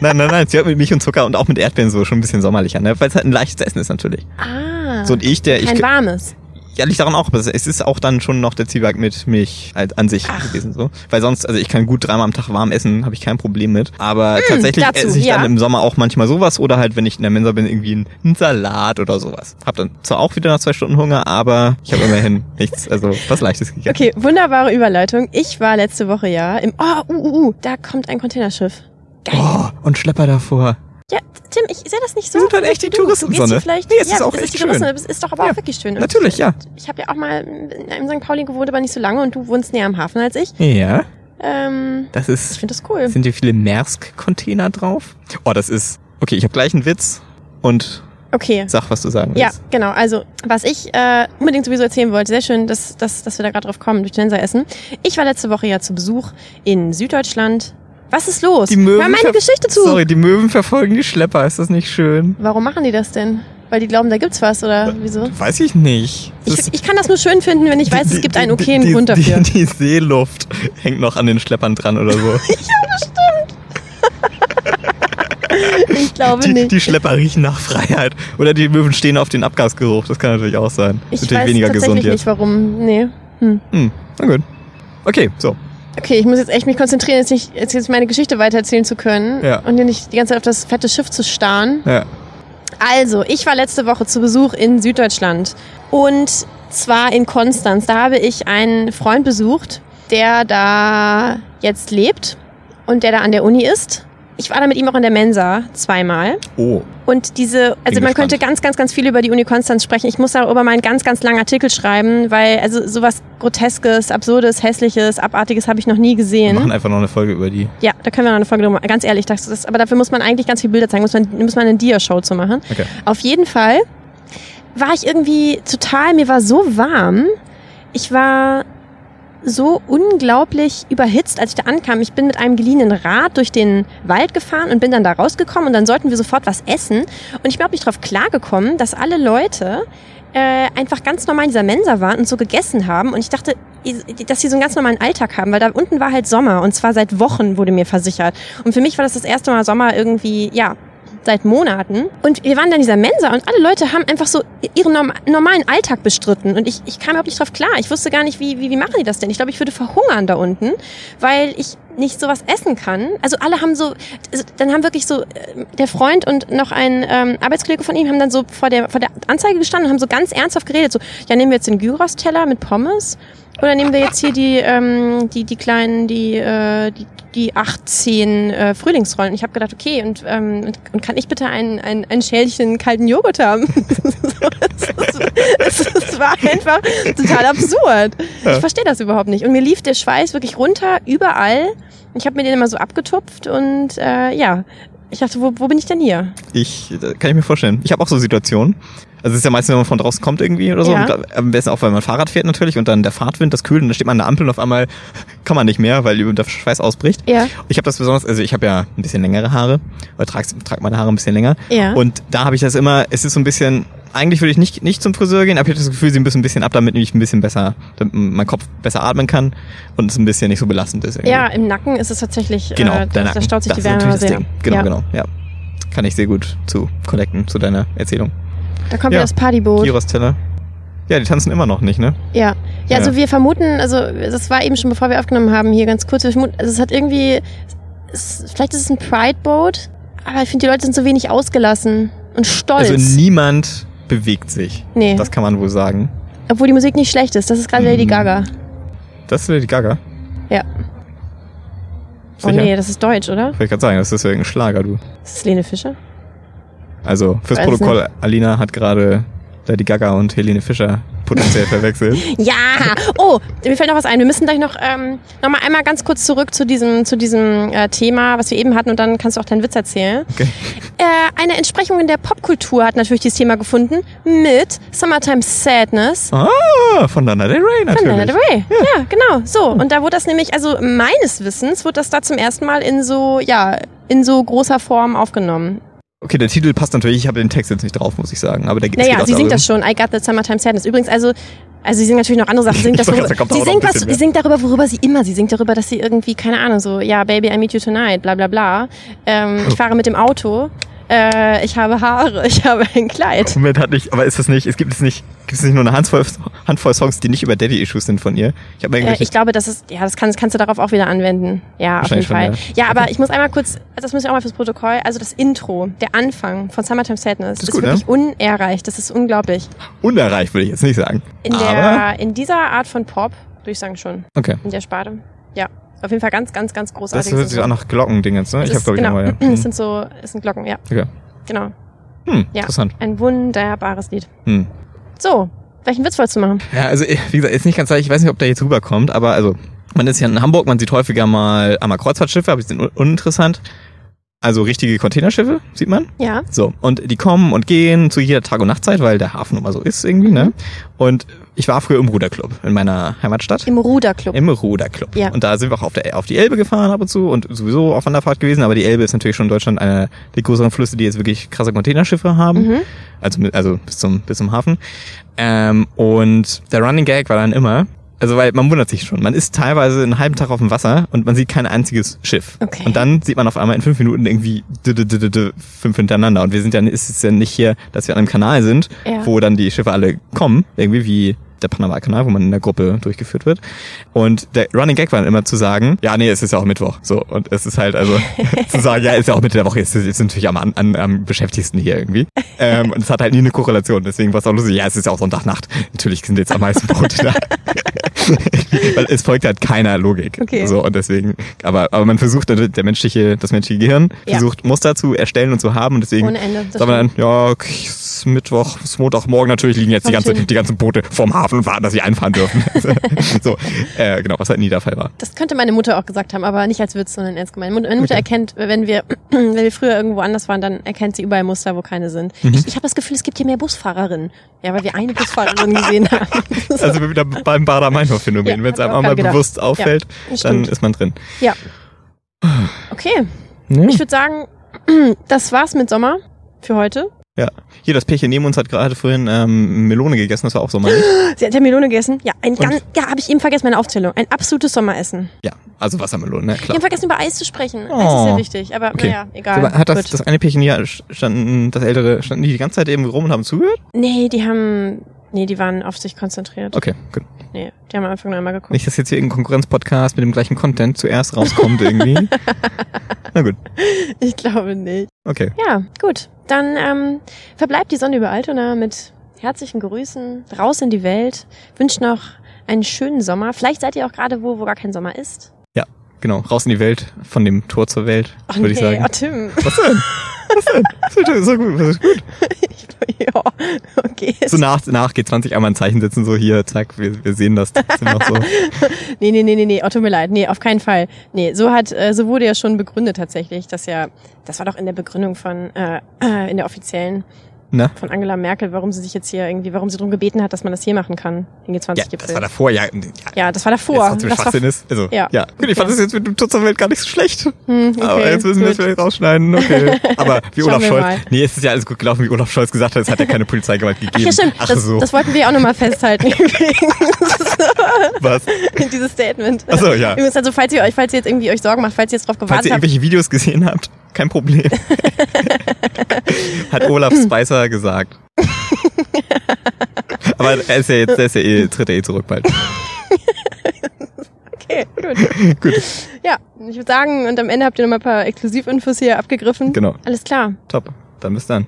Speaker 2: Nein, nein, nein, es wird mit Milch und Zucker und auch mit Erdbeeren so schon ein bisschen sommerlicher, ne? Weil es halt ein leichtes Essen ist natürlich.
Speaker 1: ah,
Speaker 2: So und ich, der ich
Speaker 1: kein warmes.
Speaker 2: Ja, liegt daran auch, aber es ist auch dann schon noch der Zwieback mit Milch halt an sich
Speaker 1: Ach.
Speaker 2: gewesen so. Weil sonst, also ich kann gut dreimal am Tag warm essen, habe ich kein Problem mit. Aber tatsächlich
Speaker 1: dazu,
Speaker 2: esse ich
Speaker 1: ja.
Speaker 2: dann im Sommer auch manchmal sowas oder halt, wenn ich in der Mensa bin, irgendwie einen, einen Salat oder sowas. Hab dann zwar auch wieder nach zwei Stunden Hunger, aber ich habe immerhin nichts, also was Leichtes gegessen.
Speaker 1: Okay, wunderbare Überleitung. Ich war letzte Woche ja im, oh, uh, uh, uh, da kommt ein Containerschiff. Geil.
Speaker 2: Oh, und Schlepper davor.
Speaker 1: Ja, Tim, ich sehe das nicht so.
Speaker 2: Wir sind halt echt die. Touristensonne.
Speaker 1: Vielleicht,
Speaker 2: Nee, es
Speaker 1: ja,
Speaker 2: ist auch
Speaker 1: das
Speaker 2: echt
Speaker 1: die
Speaker 2: schön.
Speaker 1: Touristensonne, Es ist doch aber
Speaker 2: Ja,
Speaker 1: auch wirklich schön. Und
Speaker 2: Natürlich, ja.
Speaker 1: Ich habe ja auch mal in St. Pauli gewohnt, aber nicht so lange und du wohnst näher am Hafen als ich.
Speaker 2: Ja,
Speaker 1: Ähm,
Speaker 2: das
Speaker 1: ich
Speaker 2: ist,
Speaker 1: finde das cool.
Speaker 2: sind hier viele Maersk-Container drauf? Oh, das ist, okay, ich habe gleich einen Witz und
Speaker 1: Okay.
Speaker 2: sag, was du sagen
Speaker 1: Ja,
Speaker 2: willst.
Speaker 1: genau. Also, was ich äh, unbedingt sowieso erzählen wollte, sehr schön, dass, dass, dass wir da gerade drauf kommen, durch Mensa essen. Ich war letzte Woche ja zu Besuch in Süddeutschland. Was ist los?
Speaker 2: Die Möwen
Speaker 1: Hör meine Geschichte zu.
Speaker 2: Sorry, die Möwen verfolgen die Schlepper, ist das nicht schön?
Speaker 1: Warum machen die das denn? Weil die glauben, da gibt's was oder wieso?
Speaker 2: Weiß ich nicht. Das
Speaker 1: Ich, ich kann das nur schön finden, wenn ich weiß,
Speaker 2: die-
Speaker 1: es gibt
Speaker 2: die-
Speaker 1: einen okayen
Speaker 2: die,
Speaker 1: Grund dafür.
Speaker 2: Die, die Seeluft hängt noch an den Schleppern dran oder so.
Speaker 1: Ich glaube
Speaker 2: Die,
Speaker 1: nicht.
Speaker 2: die Schlepper riechen nach Freiheit. Oder die Möwen stehen auf den Abgasgeruch. Das kann natürlich auch sein.
Speaker 1: ich
Speaker 2: ist natürlich
Speaker 1: weiß
Speaker 2: weniger
Speaker 1: tatsächlich
Speaker 2: gesund
Speaker 1: nicht, warum. Nee. Hm.
Speaker 2: Hm, na gut. Okay, so.
Speaker 1: Okay, ich muss jetzt echt mich konzentrieren, jetzt nicht jetzt, jetzt meine Geschichte weitererzählen zu können
Speaker 2: Ja.
Speaker 1: und nicht die ganze Zeit auf das fette Schiff zu starren.
Speaker 2: Ja.
Speaker 1: Also, ich war letzte Woche zu Besuch in Süddeutschland und zwar in Konstanz. Da habe ich einen Freund besucht, der da jetzt lebt und der da an der Uni ist. Ich war da mit ihm auch in der Mensa zweimal.
Speaker 2: Oh.
Speaker 1: Und diese, also
Speaker 2: Bin
Speaker 1: man könnte
Speaker 2: gespannt.
Speaker 1: ganz, ganz, ganz viel über die Uni Konstanz sprechen. Ich muss darüber mal einen ganz, ganz langen Artikel schreiben, weil also sowas Groteskes, Absurdes, Hässliches, Abartiges habe ich noch nie
Speaker 2: Wir
Speaker 1: gesehen.
Speaker 2: machen einfach noch eine Folge über die.
Speaker 1: Ja, da können wir noch eine Folge drüber. Ganz ehrlich, das ist, aber dafür muss man eigentlich ganz viele Bilder zeigen, muss man, muss man eine Dia-Show zu machen.
Speaker 2: Okay.
Speaker 1: Auf jeden Fall war ich irgendwie total, mir war so warm. Ich war so unglaublich überhitzt, als ich da ankam. Ich bin mit einem geliehenen Rad durch den Wald gefahren und bin dann da rausgekommen und dann sollten wir sofort was essen. Und ich bin überhaupt nicht drauf klargekommen, dass alle Leute äh, einfach ganz normal in dieser Mensa waren und so gegessen haben. Und ich dachte, dass sie so einen ganz normalen Alltag haben, weil da unten war halt Sommer und zwar seit Wochen wurde mir versichert. Und für mich war das das erste Mal Sommer irgendwie, ja, seit Monaten. Und wir waren dann in dieser Mensa und alle Leute haben einfach so ihren norm normalen Alltag bestritten. Und ich, ich kam überhaupt nicht drauf klar. Ich wusste gar nicht, wie, wie, wie machen die das denn? Ich glaube, ich würde verhungern da unten, weil ich nicht sowas essen kann. Also alle haben so, also dann haben wirklich so, äh, der Freund und noch ein ähm, Arbeitskollege von ihm haben dann so vor der, vor der Anzeige gestanden und haben so ganz ernsthaft geredet. So, ja, nehmen wir jetzt den Gyros-Teller mit Pommes oder nehmen wir jetzt hier die, ähm, die, die kleinen, die, äh, die, die 18 äh, Frühlingsrollen. Ich habe gedacht, okay, und, ähm, und, und kann ich bitte ein, ein, ein Schälchen kalten Joghurt haben? Es es war einfach total absurd.
Speaker 2: Ja.
Speaker 1: Ich verstehe das überhaupt nicht. Und mir lief der Schweiß wirklich runter, überall. Ich habe mir den immer so abgetupft und äh, ja, ich dachte, wo, wo bin ich denn hier?
Speaker 2: Ich, äh, kann ich mir vorstellen. Ich habe auch so Situationen. Also es ist ja meistens, wenn man von draußen kommt irgendwie oder so.
Speaker 1: Ja.
Speaker 2: Am besten auch, weil man Fahrrad fährt natürlich und dann der Fahrtwind, das kühlt und dann steht man an der Ampel und auf einmal kann man nicht mehr, weil der Schweiß ausbricht.
Speaker 1: Ja.
Speaker 2: Ich habe das besonders, also ich habe ja ein bisschen längere Haare, oder trage trag meine Haare ein bisschen länger.
Speaker 1: Ja.
Speaker 2: Und da habe ich das immer, es ist so ein bisschen, eigentlich würde ich nicht, nicht zum Friseur gehen, aber ich habe das Gefühl, sie müssen ein bisschen ab, damit ich ein bisschen besser, damit mein Kopf besser atmen kann und es ein bisschen nicht so belastend ist. irgendwie.
Speaker 1: Ja, im Nacken ist es tatsächlich,
Speaker 2: Genau,
Speaker 1: äh,
Speaker 2: der
Speaker 1: da, da staut sich
Speaker 2: Das
Speaker 1: die Wärme sehr.
Speaker 2: Genau,
Speaker 1: ja.
Speaker 2: genau, ja. Kann ich sehr gut zu connecten, zu deiner Erzählung.
Speaker 1: Da kommt
Speaker 2: Ja.
Speaker 1: das Partyboot.
Speaker 2: Gyros-Teller. Ja, die tanzen immer noch nicht, ne?
Speaker 1: Ja. ja, also wir vermuten, also das war eben schon, bevor wir aufgenommen haben, hier ganz kurz, wir vermuten, also es hat irgendwie, es, vielleicht ist es ein Pride-Boat, aber ich finde, die Leute sind so wenig ausgelassen und stolz.
Speaker 2: Also niemand bewegt sich.
Speaker 1: Nee.
Speaker 2: Das kann man wohl sagen.
Speaker 1: obwohl die Musik nicht schlecht ist. Das ist gerade Lady
Speaker 2: Mhm.
Speaker 1: Gaga.
Speaker 2: Das ist Lady Gaga.
Speaker 1: Ja. Oh
Speaker 2: Sicher?
Speaker 1: nee, das ist Deutsch, oder?
Speaker 2: Wollte ich gerade sagen, das ist irgendein Schlager, du.
Speaker 1: Das ist Lene Fischer.
Speaker 2: Also fürs
Speaker 1: Weiß
Speaker 2: Protokoll, Alina hat gerade Lady Gaga und Helene Fischer potenziell verwechselt.
Speaker 1: Ja! Oh, mir fällt noch was ein. Wir müssen gleich noch, ähm, noch mal einmal ganz kurz zurück zu diesem, zu diesem äh, Thema, was wir eben hatten, und dann kannst du auch deinen Witz erzählen.
Speaker 2: Okay.
Speaker 1: Äh, eine Entsprechung in der Popkultur hat natürlich dieses Thema gefunden mit Summertime Sadness.
Speaker 2: Ah, von Lana Del Rey
Speaker 1: Von
Speaker 2: natürlich.
Speaker 1: Lana Del Rey. Ja. genau. So. Und da wurde das nämlich, also meines Wissens, wurde das da zum ersten Mal in so, ja, in so großer Form aufgenommen.
Speaker 2: Okay, der Titel passt natürlich. Ich habe den Text jetzt nicht drauf, muss ich sagen. Aber der
Speaker 1: Naja, sie singt das schon. I got the Summertime Sadness. Übrigens, also, also sie singt natürlich noch andere Sachen. Sie singt, das, worüber, sie, singt was, sie singt darüber, worüber sie immer. Sie singt darüber, dass sie irgendwie, keine Ahnung, so, ja, Baby, I meet you tonight, bla bla bla. Ähm, ich fahre mit dem Auto. Äh, ich habe Haare. Ich habe ein Kleid.
Speaker 2: Moment hat nicht, aber ist das nicht, es gibt es nicht, gibt es nicht nur eine Handvoll, Handvoll Songs, die nicht über Daddy-Issues sind von ihr? Ich habe
Speaker 1: Äh, ich glaube, das ist, ja, das kannst, kannst du darauf auch wieder anwenden. Ja, auf jeden Fall.
Speaker 2: schon,
Speaker 1: ja. aber ich muss einmal kurz, das muss ich auch mal fürs Protokoll, also das Intro, der Anfang von Summertime Sadness,
Speaker 2: Das ist
Speaker 1: ist,
Speaker 2: gut,
Speaker 1: wirklich unerreicht. Das ist unglaublich.
Speaker 2: unerreicht, würde ich jetzt nicht sagen.
Speaker 1: In
Speaker 2: aber,
Speaker 1: der, in dieser Art von Pop, würde ich sagen schon,
Speaker 2: okay.
Speaker 1: in der Sparte. Ja, auf jeden Fall ganz, ganz, ganz großartig.
Speaker 2: Das hört sich auch nach Glockendingens, ne? Ich
Speaker 1: Das
Speaker 2: habe, glaube ich,
Speaker 1: genau,
Speaker 2: nochmal, ja.
Speaker 1: Es sind so, es sind Glocken, ja,
Speaker 2: Okay.
Speaker 1: genau.
Speaker 2: Hm,
Speaker 1: Ja.
Speaker 2: interessant.
Speaker 1: Ein wunderbares Lied.
Speaker 2: Hm.
Speaker 1: So, welchen Witz wolltest du machen?
Speaker 2: Ja, also wie gesagt, ist nicht ganz leicht, ich weiß nicht, ob der jetzt rüberkommt, aber also, man ist ja in Hamburg, man sieht häufiger mal einmal Kreuzfahrtschiffe, aber die sind un uninteressant. Also richtige Containerschiffe, sieht man.
Speaker 1: Ja,
Speaker 2: So, und die kommen und gehen zu jeder Tag- und Nachtzeit, weil der Hafen immer so ist irgendwie, ne? Und ich war früher im Ruderclub in meiner Heimatstadt.
Speaker 1: im Ruderclub.
Speaker 2: Im Ruderclub.
Speaker 1: Ja.
Speaker 2: Und da sind wir auch auf, der, auf die Elbe gefahren ab und zu und sowieso auf Wanderfahrt gewesen, aber die Elbe ist natürlich schon in Deutschland einer der größeren Flüsse, die jetzt wirklich krasse Containerschiffe haben.
Speaker 1: Mhm.
Speaker 2: Also, also bis zum, bis zum Hafen. Ähm, und der Running Gag war dann immer, also weil man wundert sich schon, man ist teilweise einen halben Tag auf dem Wasser und man sieht kein einziges Schiff.
Speaker 1: Okay.
Speaker 2: Und dann sieht man auf einmal in fünf Minuten irgendwie fünf hintereinander. Und wir sind ja, ist es ja nicht hier, dass wir an einem Kanal sind,
Speaker 1: Ja.
Speaker 2: wo dann die Schiffe alle kommen, irgendwie wie der Panama-Kanal, wo man in der Gruppe durchgeführt wird. Und der Running Gag war immer zu sagen, ja, nee, es ist ja auch Mittwoch. So, und es ist halt, also zu sagen, ja, ist ja auch Mitte der Woche, ist, ist natürlich am, an, am beschäftigsten hier irgendwie. Ähm, und es hat halt nie eine Korrelation, deswegen war es auch lustig, ja, es ist ja auch Sonntagnacht. Natürlich sind jetzt am meisten Brote da. Weil es folgt halt keiner Logik.
Speaker 1: Okay.
Speaker 2: So, und deswegen, aber, aber man versucht, der menschliche, das menschliche Gehirn
Speaker 1: Ja.
Speaker 2: versucht Muster zu erstellen und zu haben und deswegen
Speaker 1: Ohne Ende.
Speaker 2: Sagt man dann, ja, okay, Mittwoch, ist Montagmorgen, natürlich liegen jetzt die, ganze, die ganzen Boote vorm Hafen und warten, dass sie einfahren dürfen. so, äh, genau, was halt nie der Fall war.
Speaker 1: Das könnte meine Mutter auch gesagt haben, aber nicht als Witz, sondern ernst gemeint. Meine Mutter
Speaker 2: Okay.
Speaker 1: erkennt, wenn wir, wenn wir früher irgendwo anders waren, dann erkennt sie überall Muster, wo keine sind.
Speaker 2: Mhm.
Speaker 1: Ich, ich habe das Gefühl, es gibt hier mehr Busfahrerinnen. Ja, weil wir eine Busfahrerin gesehen haben. So.
Speaker 2: Also wieder beim Bader-Meinhof-Phänomen.
Speaker 1: Ja,
Speaker 2: Wenn es einem einmal
Speaker 1: gedacht.
Speaker 2: bewusst auffällt,
Speaker 1: das
Speaker 2: dann ist man drin.
Speaker 1: ja. Okay,
Speaker 2: Ja.
Speaker 1: ich würde sagen, das war's mit Sommer für heute.
Speaker 2: Ja. Hier, das Pärchen neben uns hat gerade vorhin ähm, Melone gegessen, das war auch sommerlich.
Speaker 1: Sie hat ja Melone gegessen. Ja, ein ganz, ja, habe ich eben vergessen, meine Aufzählung. Ein absolutes Sommeressen.
Speaker 2: ja, also Wassermelone, ne,
Speaker 1: Wir
Speaker 2: klar.
Speaker 1: haben vergessen, über Eis zu sprechen. Eis ist
Speaker 2: Oh.
Speaker 1: sehr wichtig, aber
Speaker 2: Okay.
Speaker 1: naja, egal.
Speaker 2: Hat das,
Speaker 1: Gut.
Speaker 2: das eine Pärchen hier, standen, das ältere, standen die die ganze Zeit eben rum und haben zugehört?
Speaker 1: Nee, die haben, nee, die waren auf sich konzentriert.
Speaker 2: Okay, gut.
Speaker 1: Nee, die haben am Anfang nur einmal geguckt.
Speaker 2: Nicht, dass jetzt hier irgendein Konkurrenz-Podcast mit dem gleichen Content zuerst rauskommt irgendwie. Na gut,
Speaker 1: Ich glaube nicht.
Speaker 2: okay.
Speaker 1: Ja, gut. Dann ähm, verbleibt die Sonne über Altona mit herzlichen Grüßen raus in die Welt. Wünscht noch einen schönen Sommer. Vielleicht seid ihr auch gerade wo, wo gar kein Sommer ist.
Speaker 2: Ja, genau. Raus in die Welt, von dem Tor zur Welt, würde ich
Speaker 1: nee,
Speaker 2: sagen.
Speaker 1: oh Tim.
Speaker 2: Was denn? Was denn? Das ist so gut, das ist gut.
Speaker 1: ja, okay.
Speaker 2: So nach, nach G20 einmal ein Zeichen setzen, so hier, zack, wir, wir sehen das trotzdem noch so.
Speaker 1: Nee, nee, nee, nee, nee, tut mir leid. Nee, auf keinen Fall. Nee, so hat, äh, so wurde ja schon begründet tatsächlich, dass ja, das war doch in der Begründung von, äh, äh, in der offiziellen,
Speaker 2: Na?
Speaker 1: von Angela Merkel, warum sie sich jetzt hier irgendwie, warum sie darum gebeten hat, dass man das hier machen kann, den
Speaker 2: Ja,
Speaker 1: G20-Gipfel.
Speaker 2: das war davor, ja. ja
Speaker 1: ja, das war davor.
Speaker 2: trotzdem
Speaker 1: Das war,
Speaker 2: ist. Also,
Speaker 1: Ja.
Speaker 2: ja. Gut, ich fand
Speaker 1: Okay.
Speaker 2: das jetzt mit dem Tutzerwelt gar nicht so schlecht.
Speaker 1: hm, okay,
Speaker 2: Aber jetzt müssen wir es
Speaker 1: gut.
Speaker 2: vielleicht rausschneiden. Okay. Aber wie Olaf Scholz.
Speaker 1: mal.
Speaker 2: Nee, es ist ja alles gut gelaufen, wie Olaf Scholz gesagt hat, es hat ja keine Polizeigewalt gegeben.
Speaker 1: Ach ja, stimmt.
Speaker 2: Ach
Speaker 1: das,
Speaker 2: so,
Speaker 1: das wollten wir auch nochmal festhalten.
Speaker 2: was?
Speaker 1: Dieses Statement.
Speaker 2: Ach so, ja.
Speaker 1: Übrigens, also falls ihr euch, falls ihr jetzt irgendwie euch Sorgen macht, falls ihr jetzt drauf
Speaker 2: Falls
Speaker 1: gewartet
Speaker 2: ihr
Speaker 1: habt,
Speaker 2: irgendwelche Videos gesehen habt, kein Problem. hat Olaf Spicer gesagt. Aber er ist ja jetzt, der ist ja eh, tritt er eh zurück bald.
Speaker 1: okay, gut.
Speaker 2: Gut,
Speaker 1: Ja, ich würde sagen, und am Ende habt ihr noch mal ein paar Exklusivinfos hier abgegriffen.
Speaker 2: genau.
Speaker 1: Alles klar.
Speaker 2: Top. Dann bis dann.